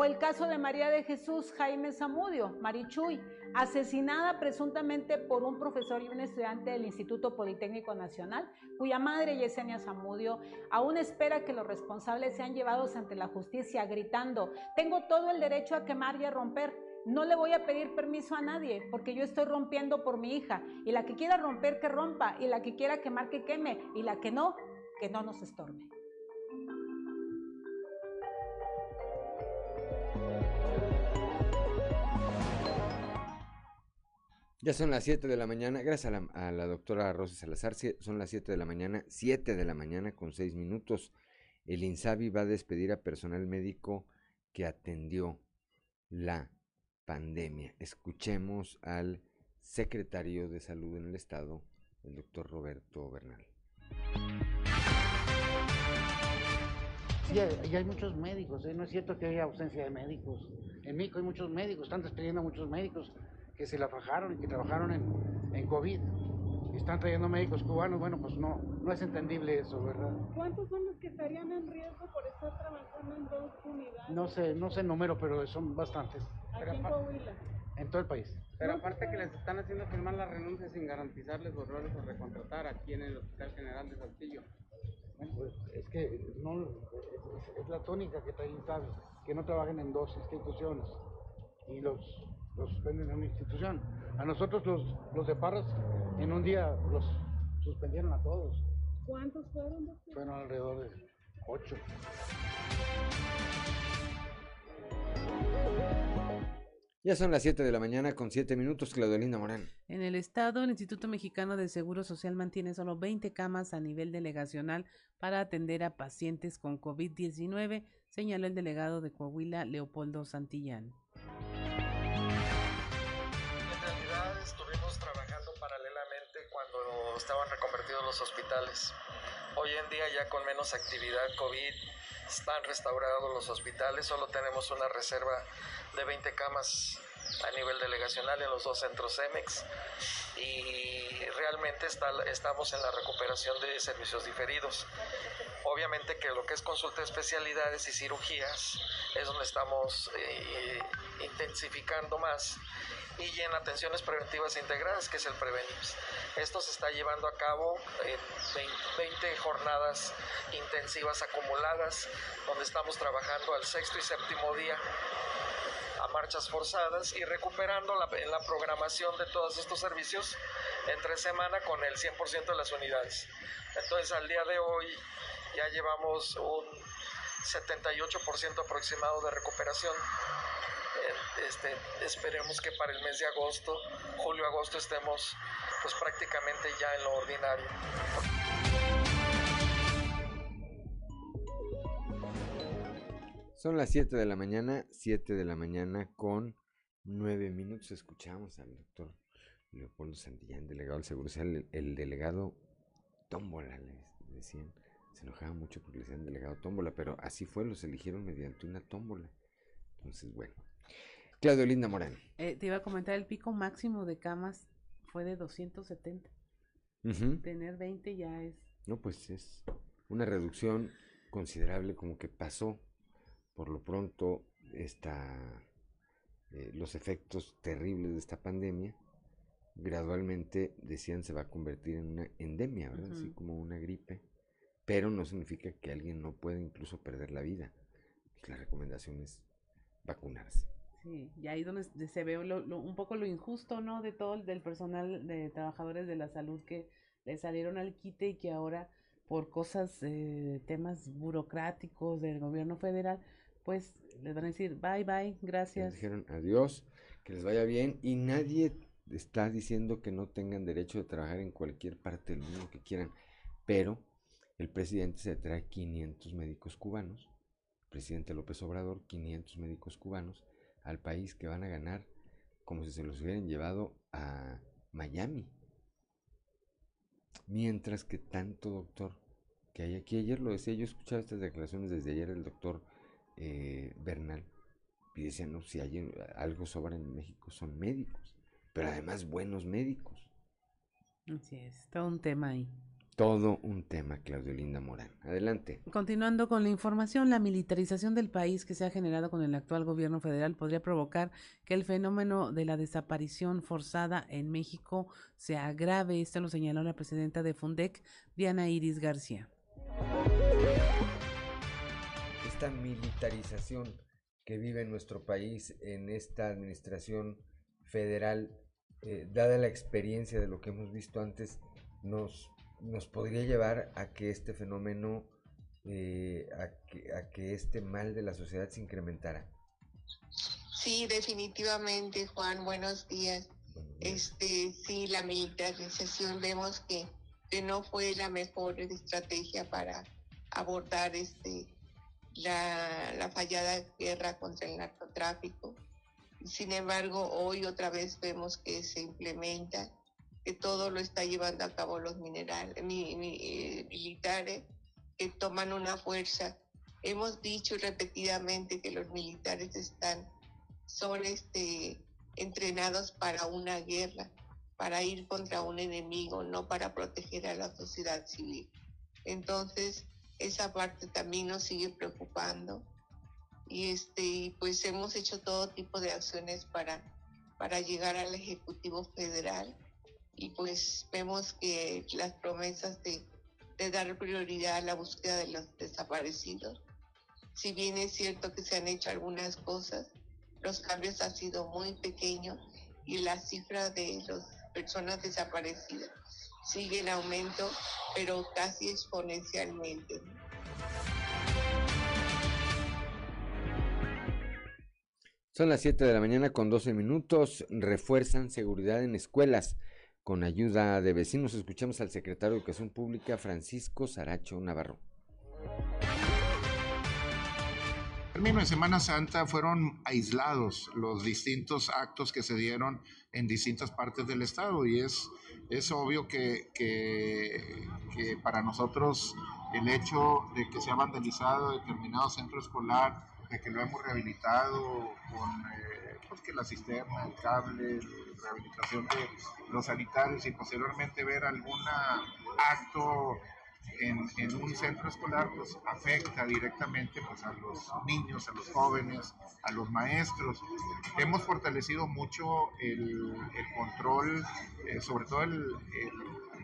O el caso de María de Jesús Jaime Zamudio, Marichuy, asesinada presuntamente por un profesor y un estudiante del Instituto Politécnico Nacional, cuya madre Yesenia Zamudio aún espera que los responsables sean llevados ante la justicia gritando, tengo todo el derecho a quemar y a romper, no le voy a pedir permiso a nadie porque yo estoy rompiendo por mi hija. Y la que quiera romper, que rompa. Y la que quiera quemar, que queme. Y la que no, que no nos estorbe. Ya son las 7 de la mañana, gracias a la, a la doctora Rosa Salazar, son las 7 de la mañana, 7 de la mañana con 6 minutos. El INSABI va a despedir a personal médico que atendió la pandemia. Escuchemos al secretario de Salud en el Estado, el doctor Roberto Bernal. Sí, y hay muchos médicos, ¿eh? no es cierto que haya ausencia de médicos. En México hay muchos médicos, están despidiendo a muchos médicos que se la fajaron y que trabajaron en, en COVID. Y están trayendo médicos cubanos, bueno, pues no, no es entendible eso, ¿verdad? ¿Cuántos son los que estarían en riesgo por estar trabajando en dos unidades? No sé, no sé el número, pero son bastantes. Aquí en Coahuila. En todo el país. Pero aparte que les están haciendo firmar la renuncia sin garantizarles los roles o recontratar aquí en el Hospital General de Saltillo. Pues es que no, es, es la tónica que traen, ¿sabes? Que no trabajen en dos instituciones y los, los suspenden en una institución. A nosotros los, los de Parras en un día los suspendieron a todos. ¿Cuántos fueron? Doctor? Fueron alrededor de ocho. Ya son las 7 de la mañana con 7 minutos, Claudelina Morán. En el estado, el Instituto Mexicano de Seguro Social mantiene solo 20 camas a nivel delegacional para atender a pacientes con COVID-19, señaló el delegado de Coahuila, Leopoldo Santillán. En realidad estuvimos trabajando paralelamente cuando estaban reconvertidos los hospitales. Hoy en día ya con menos actividad COVID están restaurados los hospitales, solo tenemos una reserva de 20 camas a nivel delegacional en los dos centros CEMEX y realmente está, estamos en la recuperación de servicios diferidos. Obviamente que lo que es consulta de especialidades y cirugías es donde estamos eh, intensificando más y en atenciones preventivas integradas, que es el Prevenims. Esto se está llevando a cabo en 20 jornadas intensivas acumuladas, donde estamos trabajando al sexto y séptimo día a marchas forzadas y recuperando la, la programación de todos estos servicios entre semana con el 100% de las unidades. Entonces al día de hoy ya llevamos un 78% aproximado de recuperación. Este, esperemos que para el mes de agosto, julio-agosto estemos pues prácticamente ya en lo ordinario. Son las 7 de la mañana, 7 de la mañana con 9 minutos. Escuchamos al doctor Leopoldo Santillán, delegado del Seguro Social, el, el delegado Tómbola, les decían. Se enojaba mucho porque le decían delegado Tómbola, pero así fue, los eligieron mediante una tómbola. Entonces, bueno. Claudio Linda Morán. Eh, te iba a comentar, el pico máximo de camas fue de 270. Tener 20 ya es... No, pues es una reducción considerable como que pasó por lo pronto esta, eh, los efectos terribles de esta pandemia gradualmente decían se va a convertir en una endemia, ¿verdad? Así como una gripe, pero no significa que alguien no pueda incluso perder la vida. La recomendación es vacunarse. Sí, y ahí donde se ve un poco lo injusto, ¿no? De todo el del personal de trabajadores de la salud que le salieron al quite y que ahora por cosas, eh, temas burocráticos del gobierno federal, pues les van a decir bye bye, gracias. Les dijeron adiós, que les vaya bien y nadie está diciendo que no tengan derecho de trabajar en cualquier parte del mundo que quieran, pero el presidente se trae 500 médicos cubanos, el presidente López Obrador, 500 médicos cubanos al país que van a ganar como si se los hubieran llevado a Miami. Mientras que tanto doctor que hay aquí, ayer lo decía, yo escuchaba estas declaraciones desde ayer del doctor eh, Bernal y decían, no, si hay algo sobra en México son médicos, pero además buenos médicos. Así es, todo un tema ahí. Todo un tema, Claudio Linda Morán. Adelante. Continuando con la información, la militarización del país que se ha generado con el actual gobierno federal podría provocar que el fenómeno de la desaparición forzada en México se agrave. Esto lo señaló la presidenta de Fundec, Diana Iris García esta militarización que vive en nuestro país en esta administración federal, eh, dada la experiencia de lo que hemos visto antes, nos, nos podría llevar a que este fenómeno, eh, a, que, a que este mal de la sociedad se incrementara. Sí, definitivamente, Juan, buenos días. Este, sí, la militarización vemos que, que no fue la mejor estrategia para abordar este la, la fallada guerra contra el narcotráfico. Sin embargo, hoy otra vez vemos que se implementa, que todo lo está llevando a cabo los minerales, eh, militares que toman una fuerza. Hemos dicho repetidamente que los militares están, son este, entrenados para una guerra, para ir contra un enemigo, no para proteger a la sociedad civil. Entonces, esa parte también nos sigue preocupando y este pues hemos hecho todo tipo de acciones para para llegar al ejecutivo federal y pues vemos que las promesas de, dar prioridad a la búsqueda de los desaparecidos si bien es cierto que se han hecho algunas cosas los cambios han sido muy pequeños y la cifra de las personas desaparecidas sigue en aumento, pero casi exponencialmente. Son las 7 de la mañana con 12 minutos. Refuerzan seguridad en escuelas. Con ayuda de vecinos, escuchamos al secretario de Educación Pública, Francisco Saracho Navarro. El término de Semana Santa fueron aislados los distintos actos que se dieron en distintas partes del estado y es es obvio que, para nosotros el hecho de que se ha vandalizado determinado centro escolar, de que lo hemos rehabilitado con, eh, pues que la cisterna, el cable, rehabilitación de los sanitarios y posteriormente ver algún acto en, un centro escolar pues afecta directamente pues a los niños, a los jóvenes, a los maestros. Hemos fortalecido mucho el, control, eh, sobre todo el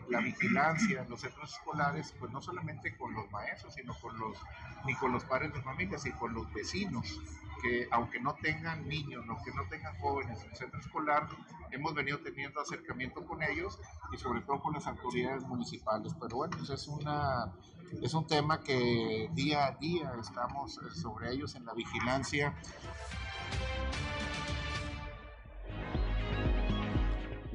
la vigilancia en los centros escolares, pues no solamente con los maestros, sino con los, ni con los padres de familias, y con los vecinos, que aunque no tengan niños, aunque no tengan jóvenes en el centro escolar, hemos venido teniendo acercamiento con ellos y sobre todo con las autoridades municipales. Pero bueno, pues es, una, es un tema que día a día estamos sobre ellos en la vigilancia.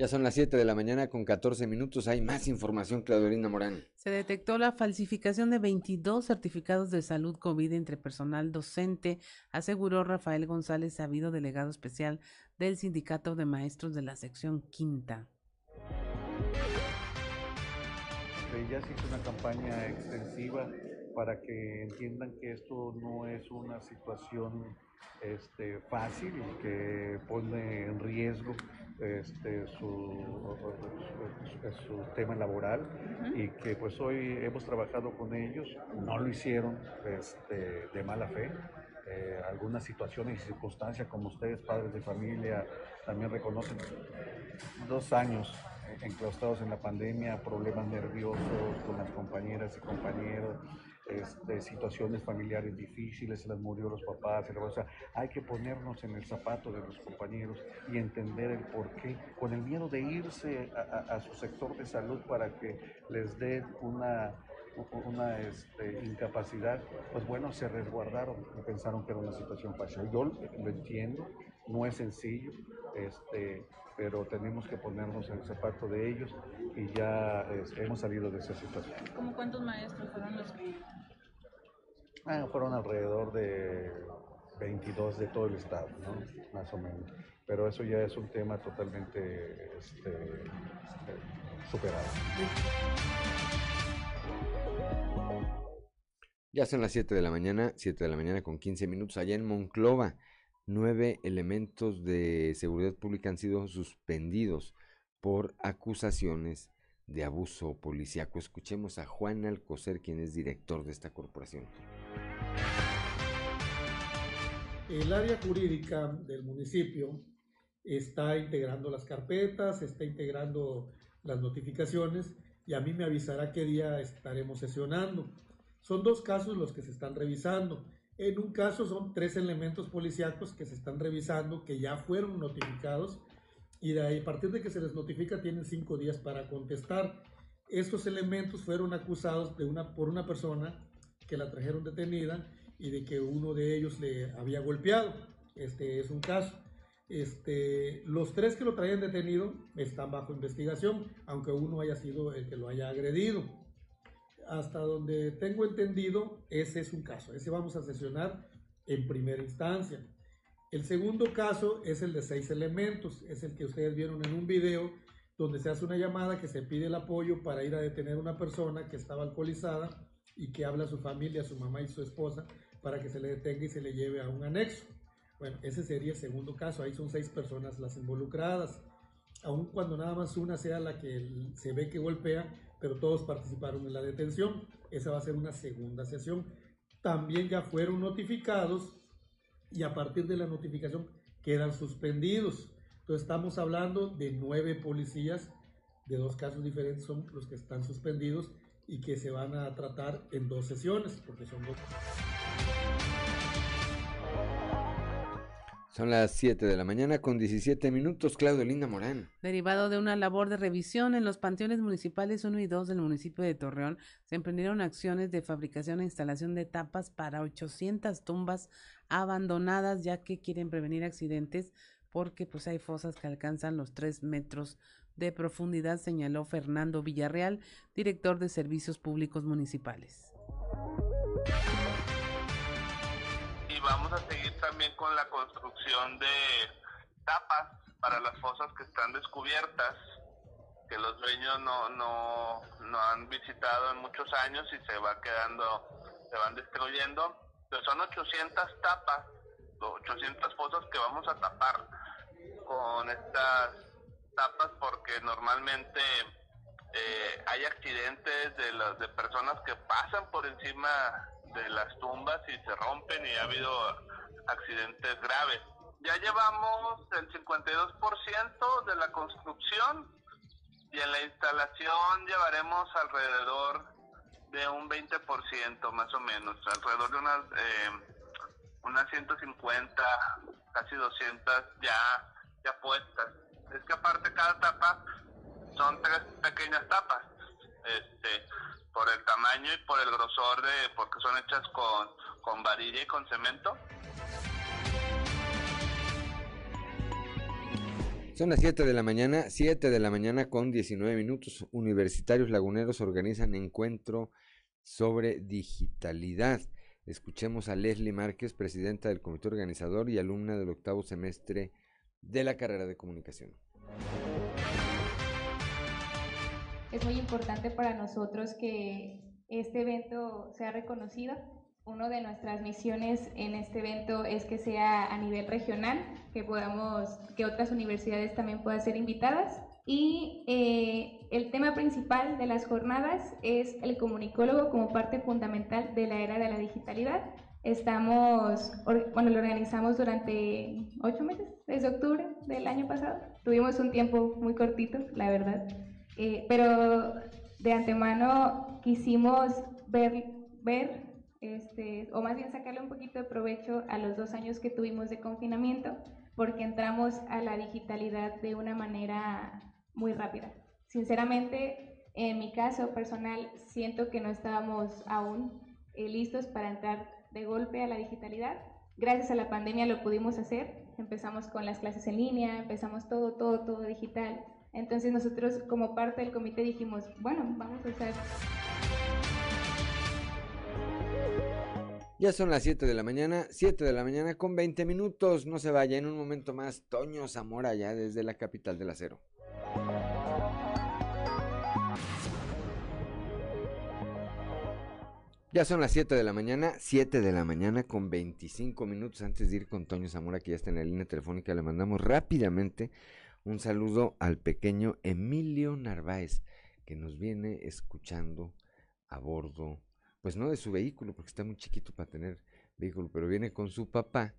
Ya son las 7 de la mañana con 14 minutos. Hay más información, Claudelina Morán. Se detectó la falsificación de 22 certificados de salud COVID entre personal docente, aseguró Rafael González Sabido, delegado especial del Sindicato de Maestros de la sección quinta. Ya se hizo una campaña extensiva para que entiendan que esto no es una situación este, fácil y que pone en riesgo este, su, su, tema laboral y que pues hoy hemos trabajado con ellos, no lo hicieron este, de mala fe. Eh, algunas situaciones y circunstancias, como ustedes, padres de familia, también reconocen, dos años enclaustrados en la pandemia, problemas nerviosos con las compañeras y compañeros, este, situaciones familiares difíciles, se les murió los papás, o sea, hay que ponernos en el zapato de los compañeros y entender el por qué, con el miedo de irse a, su sector de salud para que les den una, una este, incapacidad, pues bueno, se resguardaron y pensaron que era una situación fácil. Yo lo entiendo, no es sencillo, este, pero tenemos que ponernos en el zapato de ellos y ya este, hemos salido de esa situación. ¿Cómo cuántos maestros fueron los que Ah, fueron alrededor de 22 de todo el estado, ¿no? más o menos. Pero eso ya es un tema totalmente este, superado. Ya son las 7 de la mañana, 7 de la mañana con 15 minutos, allá en Monclova. Nueve elementos de seguridad pública han sido suspendidos por acusaciones de abuso policíaco. Escuchemos a Juan Alcocer, quien es director de esta corporación. El área jurídica del municipio está integrando las carpetas, está integrando las notificaciones y a mí me avisará qué día estaremos sesionando. Son dos casos los que se están revisando. En un caso son tres elementos policíacos que se están revisando, que ya fueron notificados y de ahí, a partir de que se les notifica tienen cinco días para contestar. Estos elementos fueron acusados de una, por una persona que la trajeron detenida y de que uno de ellos le había golpeado. Este es un caso. Este, los tres que lo traían detenido están bajo investigación, aunque uno haya sido el que lo haya agredido. Hasta donde tengo entendido, ese es un caso. Ese vamos a sesionar en primera instancia. El segundo caso es el de seis elementos. Es el que ustedes vieron en un video donde se hace una llamada que se pide el apoyo para ir a detener a una persona que estaba alcoholizada y que habla a su familia, a su mamá y su esposa, para que se le detenga y se le lleve a un anexo. Bueno, ese sería el segundo caso. Ahí son seis personas las involucradas. Aun cuando nada más una sea la que se ve que golpea, pero todos participaron en la detención. Esa va a ser una segunda sesión. También ya fueron notificados y a partir de la notificación quedan suspendidos. Entonces estamos hablando de nueve policías de dos casos diferentes son los que están suspendidos y que se van a tratar en dos sesiones, porque son dos. Son las 7 de la mañana con 17 minutos, Claudio Linda Morán. Derivado de una labor de revisión en los panteones municipales 1 y 2 del municipio de Torreón, se emprendieron acciones de fabricación e instalación de tapas para 800 tumbas abandonadas, ya que quieren prevenir accidentes porque pues hay fosas que alcanzan los 3 metros de profundidad, señaló Fernando Villarreal, director de Servicios Públicos Municipales. Y vamos a seguir también con la construcción de tapas para las fosas que están descubiertas, que los dueños no, no, no han visitado en muchos años y se va quedando, se van destruyendo. Pero son 800 tapas, 800 fosas que vamos a tapar con estas tapas porque normalmente eh, hay accidentes de las de personas que pasan por encima de las tumbas y se rompen y ha habido accidentes graves. Ya llevamos el 52% de la construcción y en la instalación llevaremos alrededor de un 20% más o menos, alrededor de unas, eh, unas 150, casi 200 ya, ya puestas. Es que aparte cada tapa son tres pequeñas tapas, este, por el tamaño y por el grosor de, porque son hechas con, con varilla y con cemento. Son las 7 de la mañana, 7 de la mañana con 19 minutos. Universitarios laguneros organizan encuentro sobre digitalidad. Escuchemos a Leslie Márquez, presidenta del comité organizador y alumna del octavo semestre de la carrera de comunicación. Es muy importante para nosotros que este evento sea reconocido una de nuestras misiones en este evento es que sea a nivel regional, que podamos, que otras universidades también puedan ser invitadas. Y eh, el tema principal de las jornadas es el comunicólogo como parte fundamental de la era de la digitalidad. Estamos, bueno, lo organizamos durante ocho meses, desde octubre del año pasado. Tuvimos un tiempo muy cortito, la verdad, eh, pero de antemano quisimos ver, ver este, o más bien sacarle un poquito de provecho a los dos años que tuvimos de confinamiento, porque entramos a la digitalidad de una manera muy rápida. Sinceramente, en mi caso personal, siento que no estábamos aún eh, listos para entrar de golpe a la digitalidad. Gracias a la pandemia lo pudimos hacer. Empezamos con las clases en línea, empezamos todo, todo, todo digital. Entonces nosotros como parte del comité dijimos, bueno, vamos a usar Ya son las 7 de la mañana, 7 de la mañana con 20 minutos. No se vaya, en un momento más, Toño Zamora, ya desde la capital del acero. Ya son las 7 de la mañana, 7 de la mañana con 25 minutos. Antes de ir con Toño Zamora, que ya está en la línea telefónica, le mandamos rápidamente un saludo al pequeño Emilio Narváez, que nos viene escuchando a bordo pues no de su vehículo, porque está muy chiquito para tener vehículo, pero viene con su papá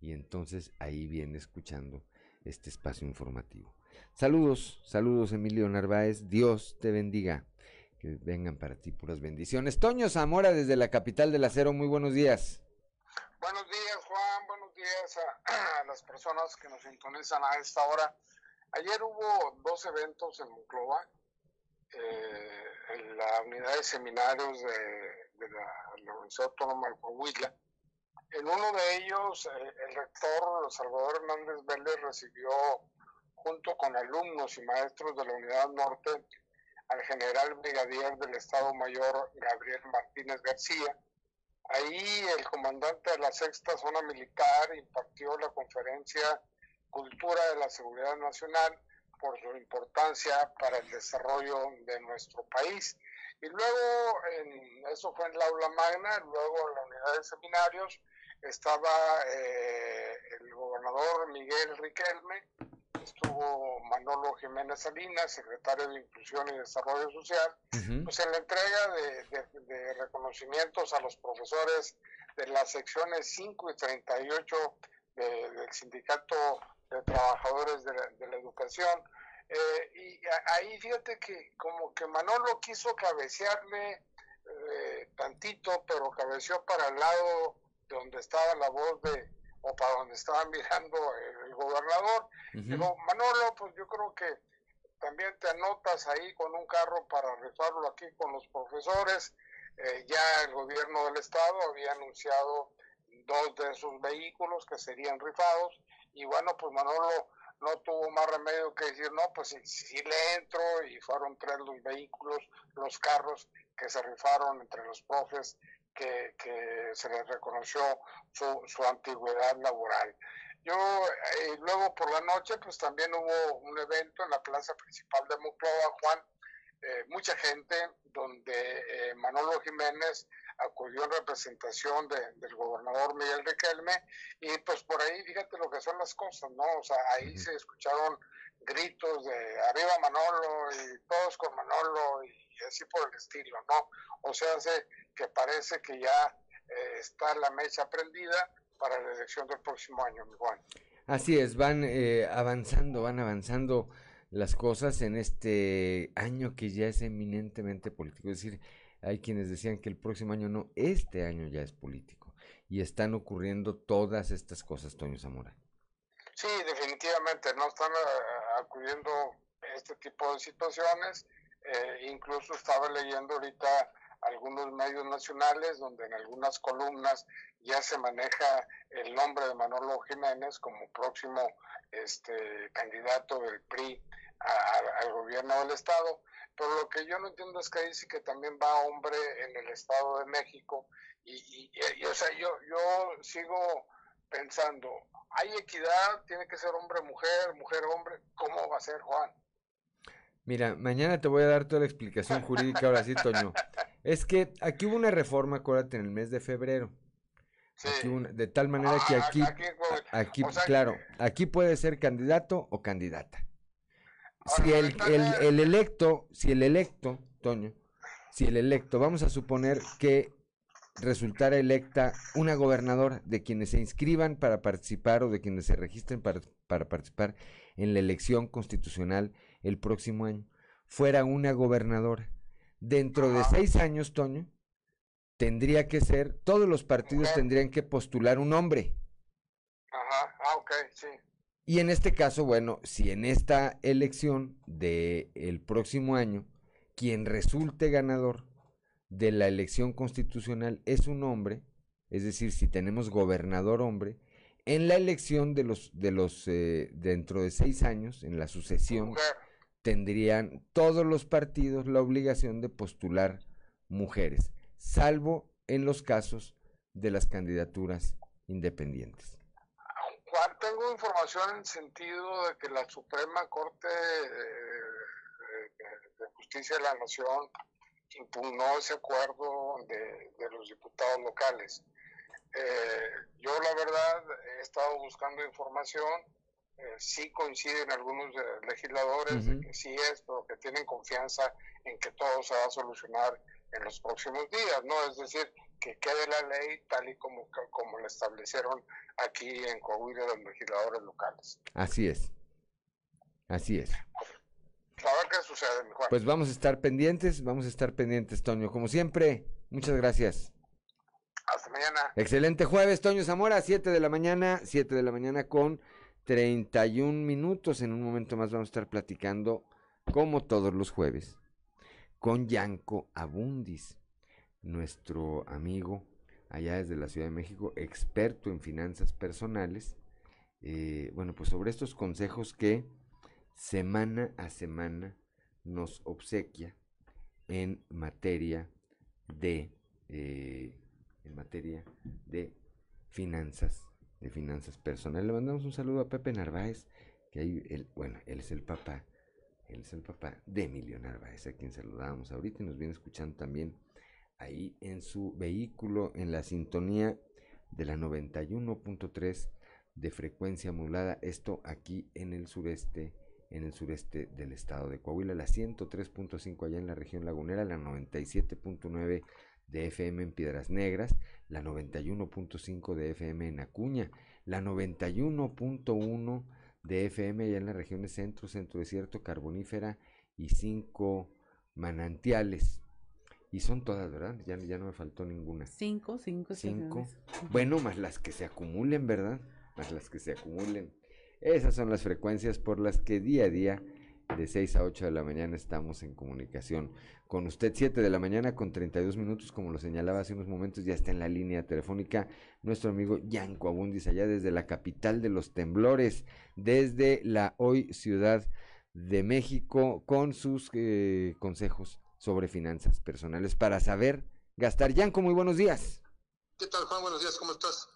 y entonces ahí viene escuchando este espacio informativo. Saludos, saludos Emilio Narváez, Dios te bendiga, que vengan para ti puras bendiciones. Toño Zamora desde la capital del acero, muy buenos días. Buenos días Juan, buenos días a, *clears throat* las personas que nos sintonizan a esta hora. Ayer hubo dos eventos en Monclova, eh, en la unidad de seminarios de de la, Universidad Autónoma de Coahuila. En uno de ellos, eh, el rector Salvador Hernández Vélez recibió, junto con alumnos y maestros de la Unidad Norte, al general brigadier del Estado Mayor Gabriel Martínez García. Ahí el comandante de la sexta zona militar impartió la conferencia Cultura de la Seguridad Nacional por su importancia para el desarrollo de nuestro país. Y luego, en, eso fue en la aula magna, luego en la unidad de seminarios estaba eh, el gobernador Miguel Riquelme, estuvo Manolo Jiménez Salinas, secretario de Inclusión y Desarrollo Social, pues en la entrega de, reconocimientos a los profesores de las secciones 5 y 38 del Sindicato de Trabajadores de la Educación, eh, y ahí fíjate que como que Manolo quiso cabecearle eh, tantito, pero cabeció para el lado de donde estaba la voz de, o para donde estaba *laughs* mirando el, gobernador. Dijo, Manolo, pues yo creo que también te anotas ahí con un carro para rifarlo aquí con los profesores. Eh, ya el gobierno del estado había anunciado dos de esos vehículos que serían rifados y bueno, pues Manolo no tuvo más remedio que decir, no, pues sí, le entro y fueron tres los vehículos, los carros que se rifaron entre los profes que, se les reconoció su, su antigüedad laboral. Yo, eh, luego por la noche, pues también hubo un evento en la plaza principal de Monclova, Juan, eh, mucha gente, donde eh, Manolo Jiménez acudió en representación del gobernador Miguel Riquelme y pues por ahí fíjate lo que son las cosas, ¿no? O sea, ahí se escucharon gritos de arriba Manolo y todos con Manolo y así por el estilo, ¿no? O sea, hace que parece que ya eh, está la mesa prendida para la elección del próximo año, mi Juan. Así es, van eh, avanzando, van avanzando las cosas en este año que ya es eminentemente político. Es decir, hay quienes decían que el próximo año no, este año ya es político. Y están ocurriendo todas estas cosas, Toño Zamora. Sí, definitivamente, no están uh, acudiendo este tipo de situaciones. Eh, incluso estaba leyendo ahorita algunos medios nacionales donde en algunas columnas ya se maneja el nombre de Manolo Jiménez como próximo este candidato del PRI al gobierno del estado. Pero lo que yo no entiendo es que dice que también va hombre en el estado de México y, y, o sea, yo, yo sigo pensando, hay equidad, tiene que ser hombre, mujer, mujer, hombre, ¿cómo va a ser Juan? Mira, mañana te voy a dar toda la explicación jurídica, ahora sí, Toño. Es que aquí hubo una reforma, acuérdate, en el mes de febrero. de tal manera que ah, aquí, aquí, claro, aquí puede ser candidato o candidata. Si el, el, electo, si el electo, Toño, si el electo, vamos a suponer que resultara electa una gobernadora de quienes se inscriban para participar o de quienes se registren para, para participar en la elección constitucional el próximo año, fuera una gobernadora. Dentro de seis años, Toño, tendría que ser, todos los partidos tendrían que postular un hombre. Ajá, ah, ok, sí. Y en este caso, bueno, si en esta elección del el próximo año, quien resulte ganador de la elección constitucional es un hombre, es decir, si tenemos gobernador hombre, en la elección de los, de los, eh, dentro de seis años, en la sucesión, tendrían todos los partidos la obligación de postular mujeres, salvo en los casos de las candidaturas independientes. Tengo información en el sentido de que la Suprema Corte de Justicia de la Nación impugnó ese acuerdo de, los diputados locales. Eh, yo la verdad he estado buscando información eh, sí coinciden algunos legisladores de que sí es, pero que tienen confianza en que todo se va a solucionar en los próximos días, ¿no? Es decir, que quede la ley tal y como, como la establecieron aquí en Coahuila los legisladores locales. Así es. Así es. A ver qué sucede, mi Juan. Pues vamos a estar pendientes, vamos a estar pendientes, Toño. Como siempre, muchas gracias. Hasta mañana. Excelente jueves, Toño Zamora, 7 de la mañana, 7 de la mañana con 31 minutos. En un momento más vamos a estar platicando, como todos los jueves, con Yanko Abundis, nuestro amigo allá desde la Ciudad de México, experto en finanzas personales. Eh, bueno, pues sobre estos consejos que semana a semana nos obsequia en materia de eh, en materia de finanzas de finanzas personales. Le mandamos un saludo a Pepe Narváez, que ahí, él, bueno, él es el papá, él es el papá de Emilio Narváez, a quien saludábamos ahorita y nos viene escuchando también ahí en su vehículo, en la sintonía de la 91.3 de frecuencia modulada, esto aquí en el sureste, en el sureste del estado de Coahuila, la 103.5 allá en la región lagunera, la 97.9 de FM en Piedras Negras, la 91.5 de FM en Acuña, la 91.1 de FM allá en las regiones centro, centro desierto, carbonífera y cinco manantiales. Y son todas, ¿verdad? Ya, ya no me faltó ninguna. Cinco, cinco, cinco. Bueno, más las que se acumulen, ¿verdad? Más las que se acumulen. Esas son las frecuencias por las que día a día de 6 a 8 de la mañana estamos en comunicación con usted. 7 de la mañana con 32 minutos, como lo señalaba hace unos momentos, ya está en la línea telefónica nuestro amigo Yanco Abundis, allá desde la capital de los temblores, desde la hoy Ciudad de México, con sus eh, consejos sobre finanzas personales para saber gastar. Yanco, muy buenos días. ¿Qué tal, Juan? Buenos días, ¿cómo estás?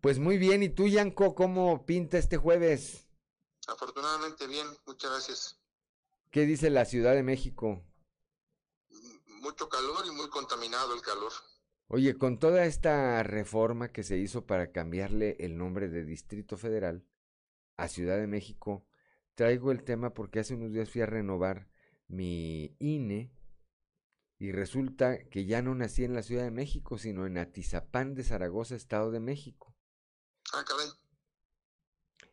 Pues muy bien, ¿y tú, Yanco, cómo pinta este jueves? Afortunadamente bien, muchas gracias. ¿Qué dice la Ciudad de México? Mucho calor y muy contaminado el calor. Oye, con toda esta reforma que se hizo para cambiarle el nombre de Distrito Federal a Ciudad de México, traigo el tema porque hace unos días fui a renovar mi INE y resulta que ya no nací en la Ciudad de México, sino en Atizapán de Zaragoza, Estado de México. Ah, caray.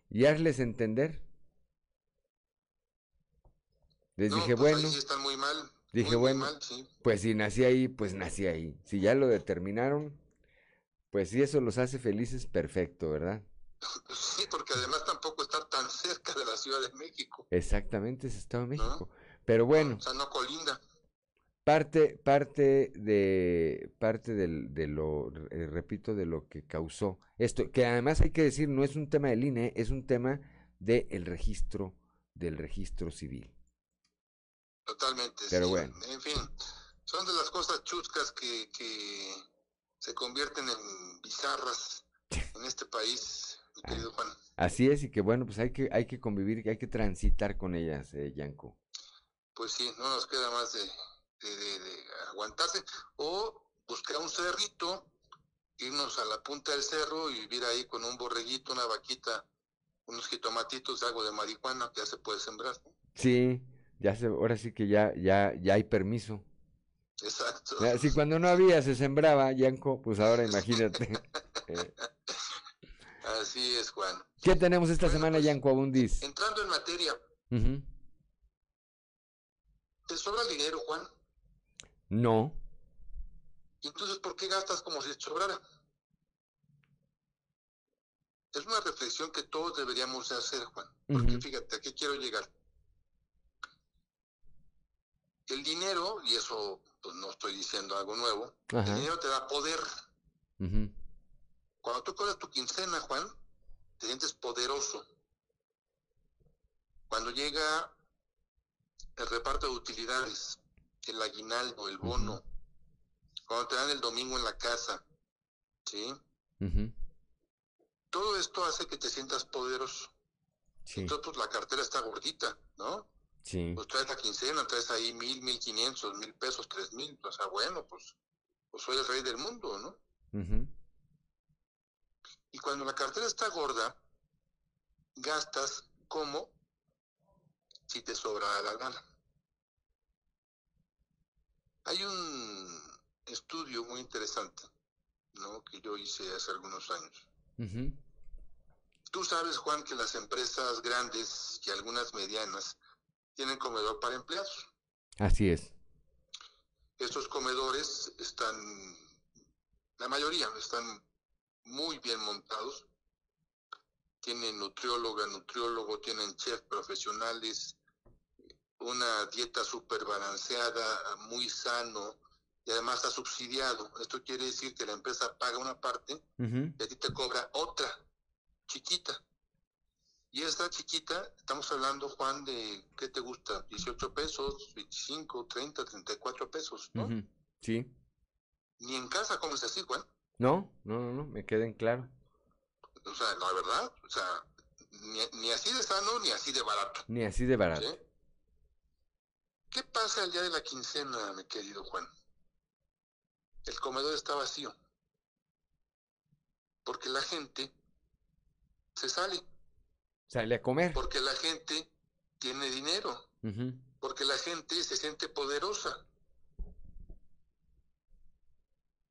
Y hazles entender. Les No, dije, pues bueno, sí están muy mal. dije, muy, muy bueno, mal, sí. pues si nací ahí, pues nací ahí. Si ya lo determinaron, pues si eso los hace felices, perfecto, ¿verdad? *laughs* Sí, porque además tampoco está tan cerca de la Ciudad de México. Exactamente, es Estado de México. Pero bueno, O sea, no colinda. Parte, parte de, parte del, de lo, eh, repito, de lo que causó esto, que además hay que decir, no es un tema del INE, es un tema del registro, del registro civil. Totalmente. Pero sí. bueno. En fin, son de las cosas chuscas que, que se convierten en bizarras *laughs* en este país, mi querido Juan. Así es, y que bueno, pues hay que, hay que convivir, hay que transitar con ellas, eh, Yanko. Pues sí, no nos queda más de, de- de- de aguantarse. O buscar un cerrito, irnos a la punta del cerro y vivir ahí con un borreguito, una vaquita, unos jitomatitos, algo de marihuana que ya se puede sembrar. ¿no? Sí, ya se, ahora sí que ya, ya, ya hay permiso. Exacto. Si cuando no había se sembraba, Yanko, pues ahora imagínate. *laughs* Eh, Así es, Juan. ¿Qué tenemos esta semana, Yanko Abundis? Entrando en materia, Ujú. ¿te sobra dinero, Juan? No, ¿Y entonces por qué gastas como si sobrara? Es una reflexión que todos deberíamos de hacer, Juan. Porque fíjate, ¿a qué quiero llegar? El dinero, y eso pues no estoy diciendo algo nuevo, Ajá. el dinero te da poder. Cuando tú cobras tu quincena, Juan, te sientes poderoso. Cuando llega el reparto de utilidades, el aguinaldo, el bono, cuando te dan el domingo en la casa, ¿sí? Todo esto hace que te sientas poderoso. Sí, Entonces, pues la cartera está gordita, ¿no? sí, Pues traes la quincena, traes ahí mil, mil quinientos, mil pesos, tres mil. O sea, bueno, pues, pues soy el rey del mundo, ¿no? ujú, Y cuando la cartera está gorda, gastas como si te sobra la gana. Hay un estudio muy interesante, ¿no? Que yo hice hace algunos años. ujú. Tú sabes, Juan, que las empresas grandes y algunas medianas tienen comedor para empleados. Así es. Estos comedores están, la mayoría están muy bien montados. Tienen nutrióloga, nutriólogo, tienen chef profesionales, una dieta súper balanceada, muy sano y además está subsidiado. Esto quiere decir que la empresa paga una parte y a ti te cobra otra chiquita. Y esta chiquita, estamos hablando, Juan, de, ¿qué te gusta? 18 pesos, 25, 30, 34 pesos, ¿no? Sí. Ni en casa comes así, Juan. No, no, no, no, me queden claro. O sea, la verdad, o sea, ni, ni así de sano ni así de barato. Ni así de barato. ¿sí? ¿Qué pasa el día de la quincena, mi querido Juan? El comedor está vacío. Porque la gente se sale. Sale a comer. Porque la gente tiene dinero. Porque la gente se siente poderosa.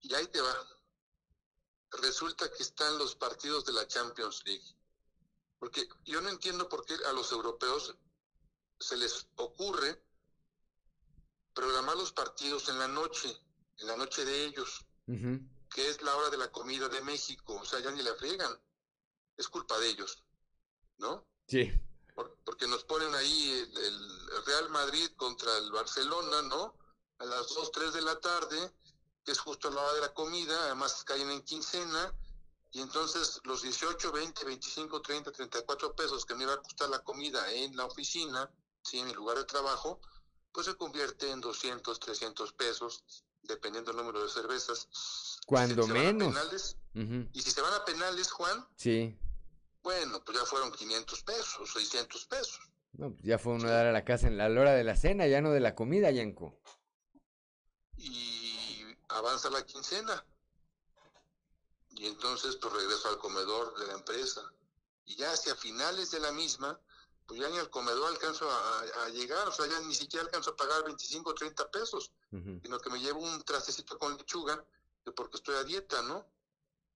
Y ahí te va. Resulta que están los partidos de la Champions League. Porque yo no entiendo por qué a los europeos se les ocurre programar los partidos en la noche, en la noche de ellos, que es la hora de la comida de México. O sea, ya ni la friegan. Es culpa de ellos, ¿no? Sí. Por- porque nos ponen ahí el, el Real Madrid contra el Barcelona, ¿no? A las 2, 3 de la tarde, que es justo a la hora de la comida, además caen en quincena, y entonces los 18, 20, 25, 30, 34 pesos que me iba a costar la comida en la oficina, ¿sí? en mi lugar de trabajo, pues se convierte en 200, 300 pesos, dependiendo del número de cervezas. Cuando Si menos. penales, y si se van a penales, Juan, Sí. bueno, pues ya fueron 500 pesos, 600 pesos. No, pues ya fue uno a dar a la casa en la hora de la cena, ya no de la comida, Yanko. y avanza la quincena. y entonces pues regreso al comedor de la empresa. Y ya hacia finales de la misma, pues ya ni al comedor alcanzo a, llegar, o sea, ya ni siquiera alcanzo a pagar 25 o 30 pesos, sino que me llevo un trastecito con lechuga, porque estoy a dieta, ¿no?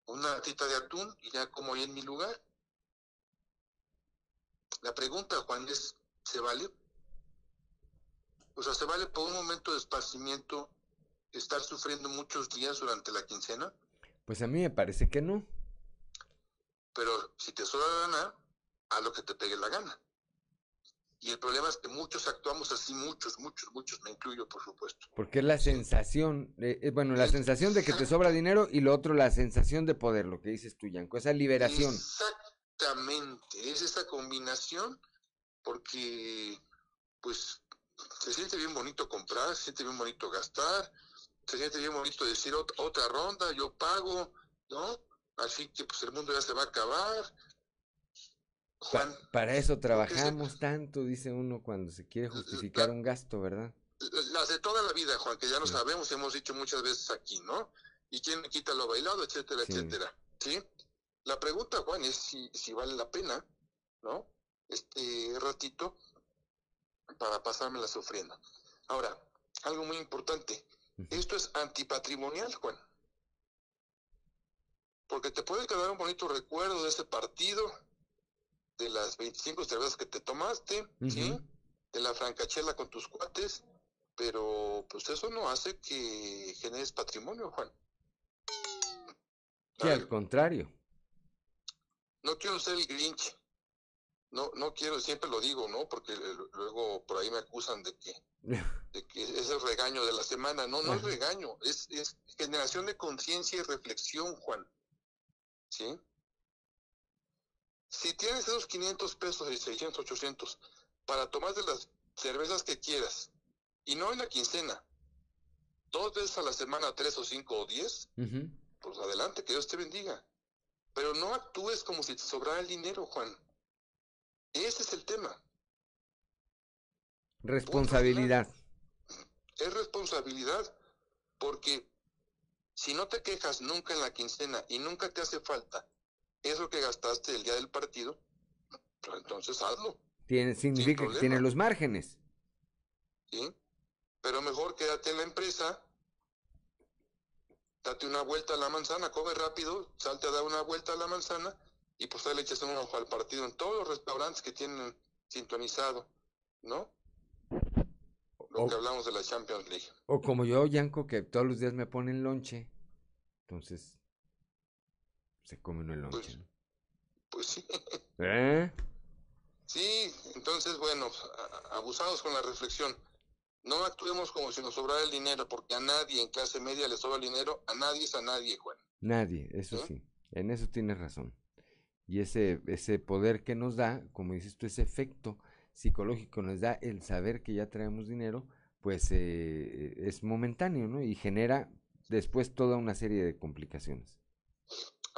Una tita de atún y ya como ahí en mi lugar. La pregunta, Juan, es, ¿se vale? O sea, ¿se vale por un momento de esparcimiento estar sufriendo muchos días durante la quincena? Pues a mí me parece que no. Pero si te sobra la gana, haz lo que te pegue la gana. Y el problema es que muchos actuamos así, muchos, muchos, muchos, me incluyo, por supuesto. Porque es la sensación, eh, bueno, la sensación de que te sobra dinero y lo otro, la sensación de poder, lo que dices tú, Yanko, esa liberación. Exactamente, es esa combinación, porque, pues, se siente bien bonito comprar, se siente bien bonito gastar, se siente bien bonito decir otra ronda, yo pago, ¿no? Así que, pues, el mundo ya se va a acabar, para eso trabajamos tanto, dice uno cuando se quiere justificar un gasto, ¿verdad? Las de toda la vida, Juan, que ya lo sabemos y hemos dicho muchas veces aquí, ¿no? Y quién quita lo bailado, etcétera, etcétera. ¿Sí? La pregunta, Juan, es si, si vale la pena, ¿no? Este ratito para pasármela sufriendo. Ahora, algo muy importante. Esto es antipatrimonial, Juan. Porque te puede quedar un bonito recuerdo de ese partido, de las 25 cervezas que te tomaste, ¿sí? De la francachela con tus cuates, pero pues eso no hace que generes patrimonio, Juan. Sí, al contrario. No quiero ser el Grinch. No, no quiero, siempre lo digo, ¿no? Porque luego por ahí me acusan de que, *laughs* de que es el regaño de la semana. No, no es regaño, es, es generación de conciencia y reflexión, Juan. ¿Sí? Si tienes esos 500 pesos y 600, 800 para tomar de las cervezas que quieras, y no en la quincena, dos veces a la semana, tres o cinco o diez, pues adelante, que Dios te bendiga. Pero no actúes como si te sobrara el dinero, Juan. Ese es el tema. Responsabilidad. Es responsabilidad, porque si no te quejas nunca en la quincena y nunca te hace falta eso que gastaste el día del partido, pues entonces hazlo. Tiene, significa que tiene los márgenes. Sí, pero mejor quédate en la empresa, date una vuelta a la manzana, come rápido, salte a dar una vuelta a la manzana y pues ahí le echas un ojo al partido en todos los restaurantes que tienen sintonizado, ¿no? Lo que hablamos de la Champions League. O como yo, Yanko, que todos los días me ponen lonche. Entonces, se come uno el lonche. Pues, pues, sí. *laughs* ¿Eh? Sí, entonces, bueno, abusados con la reflexión. No actuemos como si nos sobrara el dinero, porque a nadie en clase media le sobra el dinero, a nadie es a nadie, Juan. Nadie, eso ¿Sí? en eso tienes razón. Y ese, ese poder que nos da, como dices tú, ese efecto psicológico nos da el saber que ya traemos dinero, pues eh, es momentáneo, ¿no? Y genera después toda una serie de complicaciones.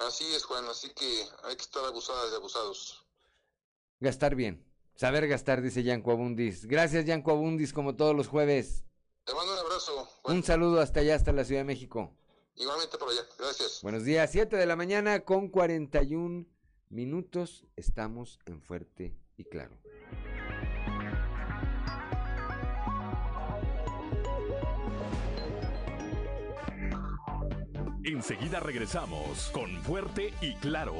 Así es, Juan, así que hay que estar abusadas y abusados. Gastar bien. Saber gastar, dice Yanco Abundis. Gracias, Yanco Abundis, como todos los jueves. Te mando un abrazo. Un saludo hasta allá, hasta la Ciudad de México. Igualmente por allá, gracias. Buenos días, 7 de la mañana con 41 minutos. Estamos en Fuerte y Claro. Enseguida regresamos con Fuerte y Claro.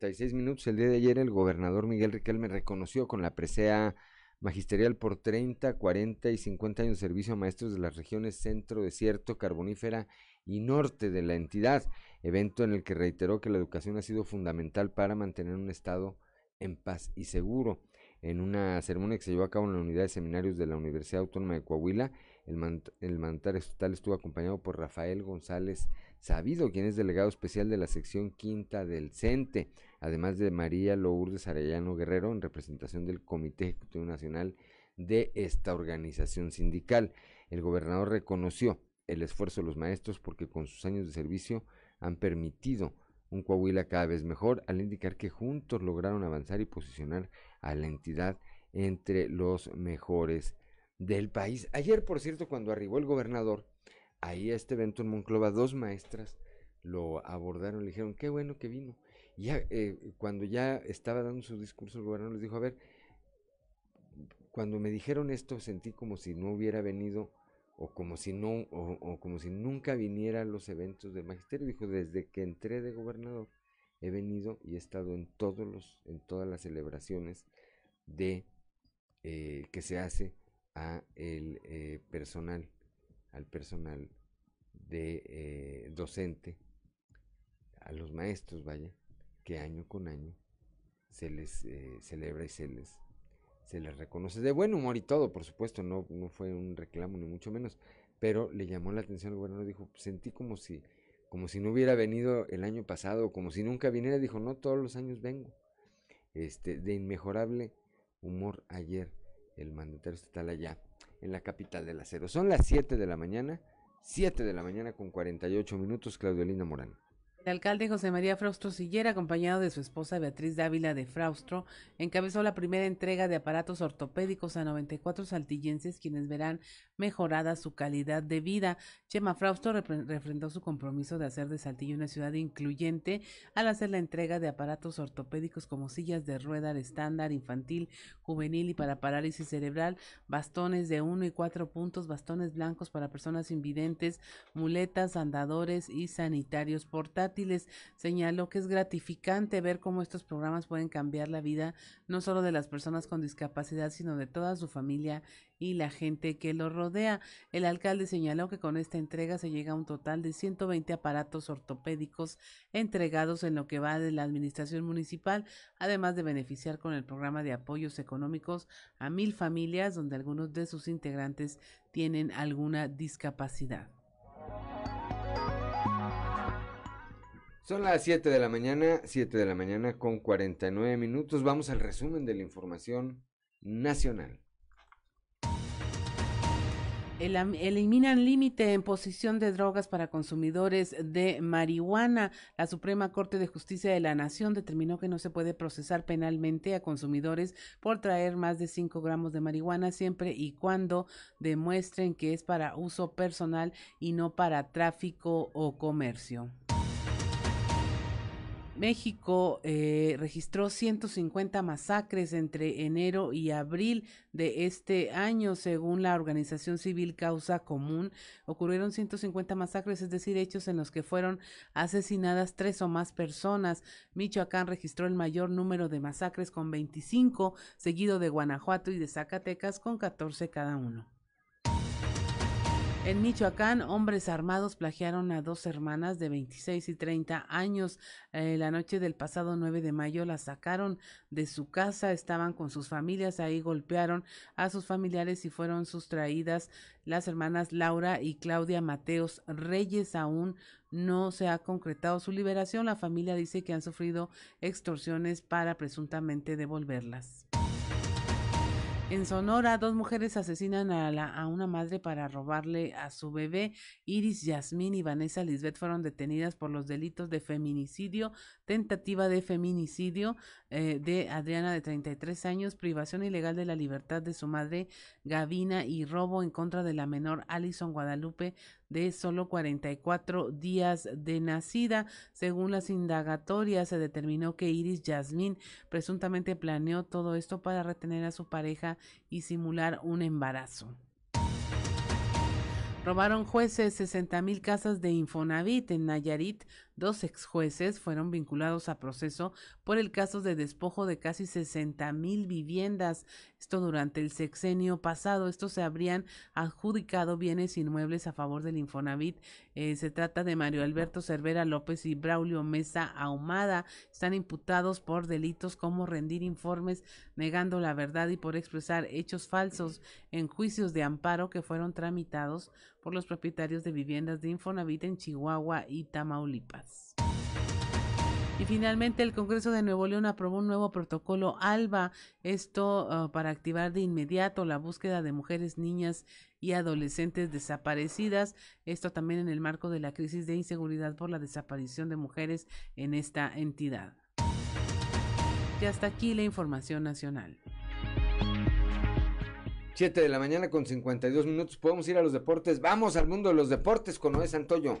36 minutos. El día de ayer el gobernador Miguel Riquelme reconoció con la presea magisterial por 30, 40 y 50 años de servicio a maestros de las regiones centro, desierto, carbonífera y norte de la entidad, evento en el que reiteró que la educación ha sido fundamental para mantener un estado en paz y seguro. En una ceremonia que se llevó a cabo en la unidad de seminarios de la Universidad Autónoma de Coahuila, el, mandatario estatal estuvo acompañado por Rafael González Sabido, quien es delegado especial de la sección quinta del CENTE, además de María Lourdes Arellano Guerrero, en representación del Comité Ejecutivo Nacional de esta organización sindical. El gobernador reconoció el esfuerzo de los maestros porque con sus años de servicio han permitido un Coahuila cada vez mejor, al indicar que juntos lograron avanzar y posicionar a la entidad entre los mejores del país. Ayer, por cierto, cuando arribó el gobernador, ahí a este evento en Monclova, dos maestras lo abordaron, le dijeron, qué bueno que vino. Y ya, eh, cuando ya estaba dando su discurso, el gobernador les dijo, a ver, cuando me dijeron esto sentí como si no hubiera venido o como si no o, como si nunca viniera a los eventos del magisterio dijo desde que entré de gobernador he venido y he estado en todos los en todas las celebraciones de eh, que se hace a el eh, personal al personal de eh, docente a los maestros vaya que año con año se les celebra y se les se les reconoce. De buen humor y todo, por supuesto, no, no fue un reclamo ni mucho menos, pero le llamó la atención al gobernador, dijo, sentí como si, como si no hubiera venido el año pasado, como si nunca viniera, dijo, no, todos los años vengo. Este, de inmejorable humor ayer, el mandatario estatal allá, en la capital del acero. Son las 7 de la mañana, 7 de la mañana con 48 minutos, Claudio Linda Morán. El alcalde José María Fraustro Sillera, acompañado de su esposa Beatriz Dávila de Fraustro, encabezó la primera entrega de aparatos ortopédicos a 94 saltillenses, quienes verán mejorada su calidad de vida. Chema Fraustro refrendó su compromiso de hacer de Saltillo una ciudad incluyente al hacer la entrega de aparatos ortopédicos como sillas de rueda estándar, infantil, juvenil y para parálisis cerebral, bastones de uno y cuatro puntos, bastones blancos para personas invidentes, muletas, andadores y sanitarios portátiles Señaló que es gratificante ver cómo estos programas pueden cambiar la vida no solo de las personas con discapacidad, sino de toda su familia y la gente que lo rodea. El alcalde señaló que con esta entrega se llega a un total de 120 aparatos ortopédicos entregados en lo que va de la administración municipal, además de beneficiar con el programa de apoyos económicos a mil familias donde algunos de sus integrantes tienen alguna discapacidad. Son las 7 de la mañana, 7 de la mañana con 49 minutos. Vamos al resumen de la información nacional. Eliminan límite en posición de drogas para consumidores de marihuana. La Suprema Corte de Justicia de la Nación determinó que no se puede procesar penalmente a consumidores por traer más de 5 gramos de marihuana siempre y cuando demuestren que es para uso personal y no para tráfico o comercio. México eh, registró 150 masacres entre enero y abril de este año, según la organización civil Causa Común. Ocurrieron 150 masacres, es decir, hechos en los que fueron asesinadas tres o más personas. Michoacán registró el mayor número de masacres con 25, seguido de Guanajuato y de Zacatecas con 14 cada uno. En Michoacán, hombres armados plagiaron a dos hermanas de 26 y 30 años. Eh, la noche del pasado 9 de mayo las sacaron de su casa, estaban con sus familias, ahí golpearon a sus familiares y fueron sustraídas las hermanas Laura y Claudia Mateos Reyes. Aún no se ha concretado su liberación. La familia dice que han sufrido extorsiones para presuntamente devolverlas. En Sonora, dos mujeres asesinan a, la, a, una madre para robarle a su bebé. Iris Yasmín y Vanessa Lisbeth fueron detenidas por los delitos de feminicidio, tentativa de feminicidio eh, de Adriana de 33 años, privación ilegal de la libertad de su madre Gavina y robo en contra de la menor Alison Guadalupe de solo 44 días de nacida. Según las indagatorias, se determinó que Iris Yasmín presuntamente planeó todo esto para retener a su pareja y simular un embarazo. Robaron jueces 60 mil casas de Infonavit en Nayarit Dos ex jueces fueron vinculados a proceso por el caso de despojo de casi 60 mil viviendas. Esto durante el sexenio pasado. Estos se habrían adjudicado bienes inmuebles a favor del Infonavit. Eh, se trata de Mario Alberto Cervera López y Braulio Mesa Ahumada. Están imputados por delitos como rendir informes negando la verdad y por expresar hechos falsos en juicios de amparo que fueron tramitados por los propietarios de viviendas de Infonavit en Chihuahua y Tamaulipas. Y finalmente el Congreso de Nuevo León aprobó un nuevo protocolo ALBA, esto ah, para activar de inmediato la búsqueda de mujeres, niñas y adolescentes desaparecidas, esto también en el marco de la crisis de inseguridad por la desaparición de mujeres en esta entidad. Y hasta aquí la información nacional. 7 de la mañana con 52 minutos. Podemos ir a los deportes. Vamos al mundo de los deportes con Noé Santoyo.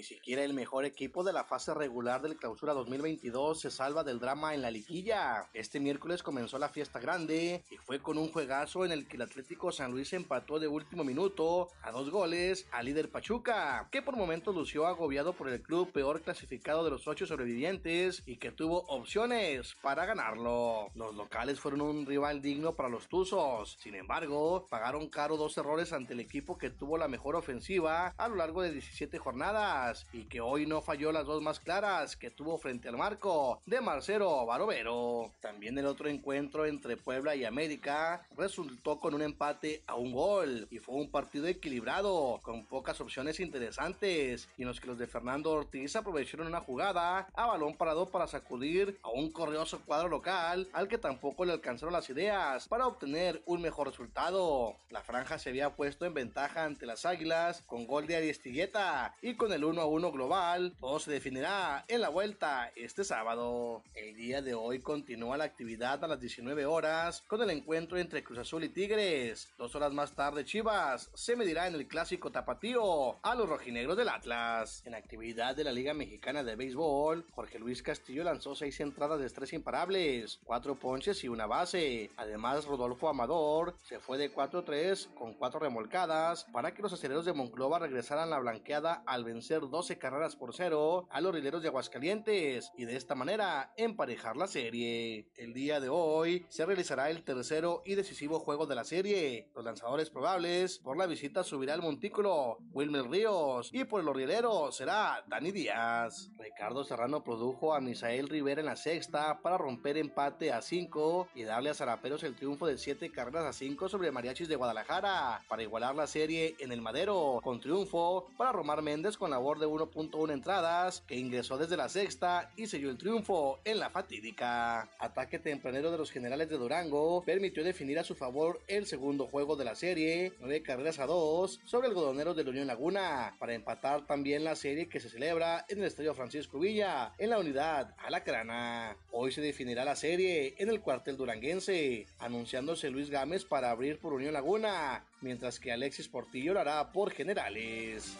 Ni siquiera el mejor equipo de la fase regular del clausura 2022 se salva del drama en la liguilla. Este miércoles comenzó la fiesta grande y fue con un juegazo en el que el Atlético San Luis empató de último minuto a dos goles al líder Pachuca, que por momentos lució agobiado por el club peor clasificado de los ocho sobrevivientes y que tuvo opciones para ganarlo. Los locales fueron un rival digno para los Tuzos. Sin embargo, pagaron caro dos errores ante el equipo que tuvo la mejor ofensiva a lo largo de 17 jornadas y que hoy no falló las dos más claras que tuvo frente al marco de Marcelo Barovero. También el otro encuentro entre Puebla y América resultó con un empate a un gol y fue un partido equilibrado con pocas opciones interesantes y en los que los de Fernando Ortiz aprovecharon una jugada a balón parado para sacudir a un corrioso cuadro local al que tampoco le alcanzaron las ideas para obtener un mejor resultado. La franja se había puesto en ventaja ante las Águilas con gol de Ariestigueta y con el 1 a 1 global, todo se definirá en la vuelta este sábado. El día de hoy continúa la actividad a las 19 horas con el encuentro entre Cruz Azul y Tigres. Dos horas más tarde Chivas se medirá en el clásico tapatío a los rojinegros del Atlas. En actividad de la Liga Mexicana de Béisbol, Jorge Luis Castillo lanzó seis entradas de estrés imparables, cuatro ponches y una base. Además, Rodolfo Amador se fue de 4-3 con cuatro remolcadas para que los aceleros de Monclova regresaran la blanqueada al vencer 12 carreras por cero a los rileros de Aguascalientes y de esta manera emparejar la serie. El día de hoy se realizará el tercero y decisivo juego de la serie. Los lanzadores probables por la visita subirá al montículo Wilmer Ríos y por los rileros será Dani Díaz. Ricardo Serrano produjo a Misael Rivera en la sexta para romper empate a 5 y darle a Zaraperos el triunfo de 7 carreras a 5 sobre Mariachis de Guadalajara para igualar la serie en el Madero con triunfo para Romar Méndez con labor de 1.1 entradas que ingresó desde la sexta y selló el triunfo en la fatídica. Ataque tempranero de los generales de Durango permitió definir a su favor el segundo juego de la serie, 9 carreras a 2 sobre el godonero de la Unión Laguna, para empatar también la serie que se celebra en el Estadio Francisco Villa, en la unidad Alacrana. Hoy se definirá la serie en el cuartel duranguense, anunciándose Luis Gámez para abrir por Unión Laguna, mientras que Alexis Portillo lo hará por generales.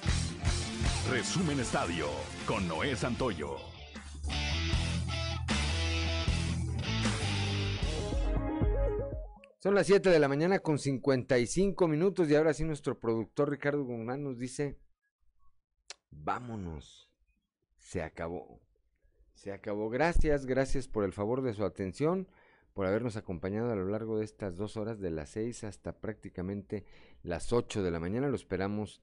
Resumen Estadio con Noé Santoyo. Son las 7 de la mañana con 55 minutos y ahora sí nuestro productor Ricardo Guzmán nos dice, vámonos, se acabó, se acabó. Gracias, gracias por el favor de su atención, por habernos acompañado a lo largo de estas dos horas de las 6 hasta prácticamente las 8 de la mañana. Lo esperamos,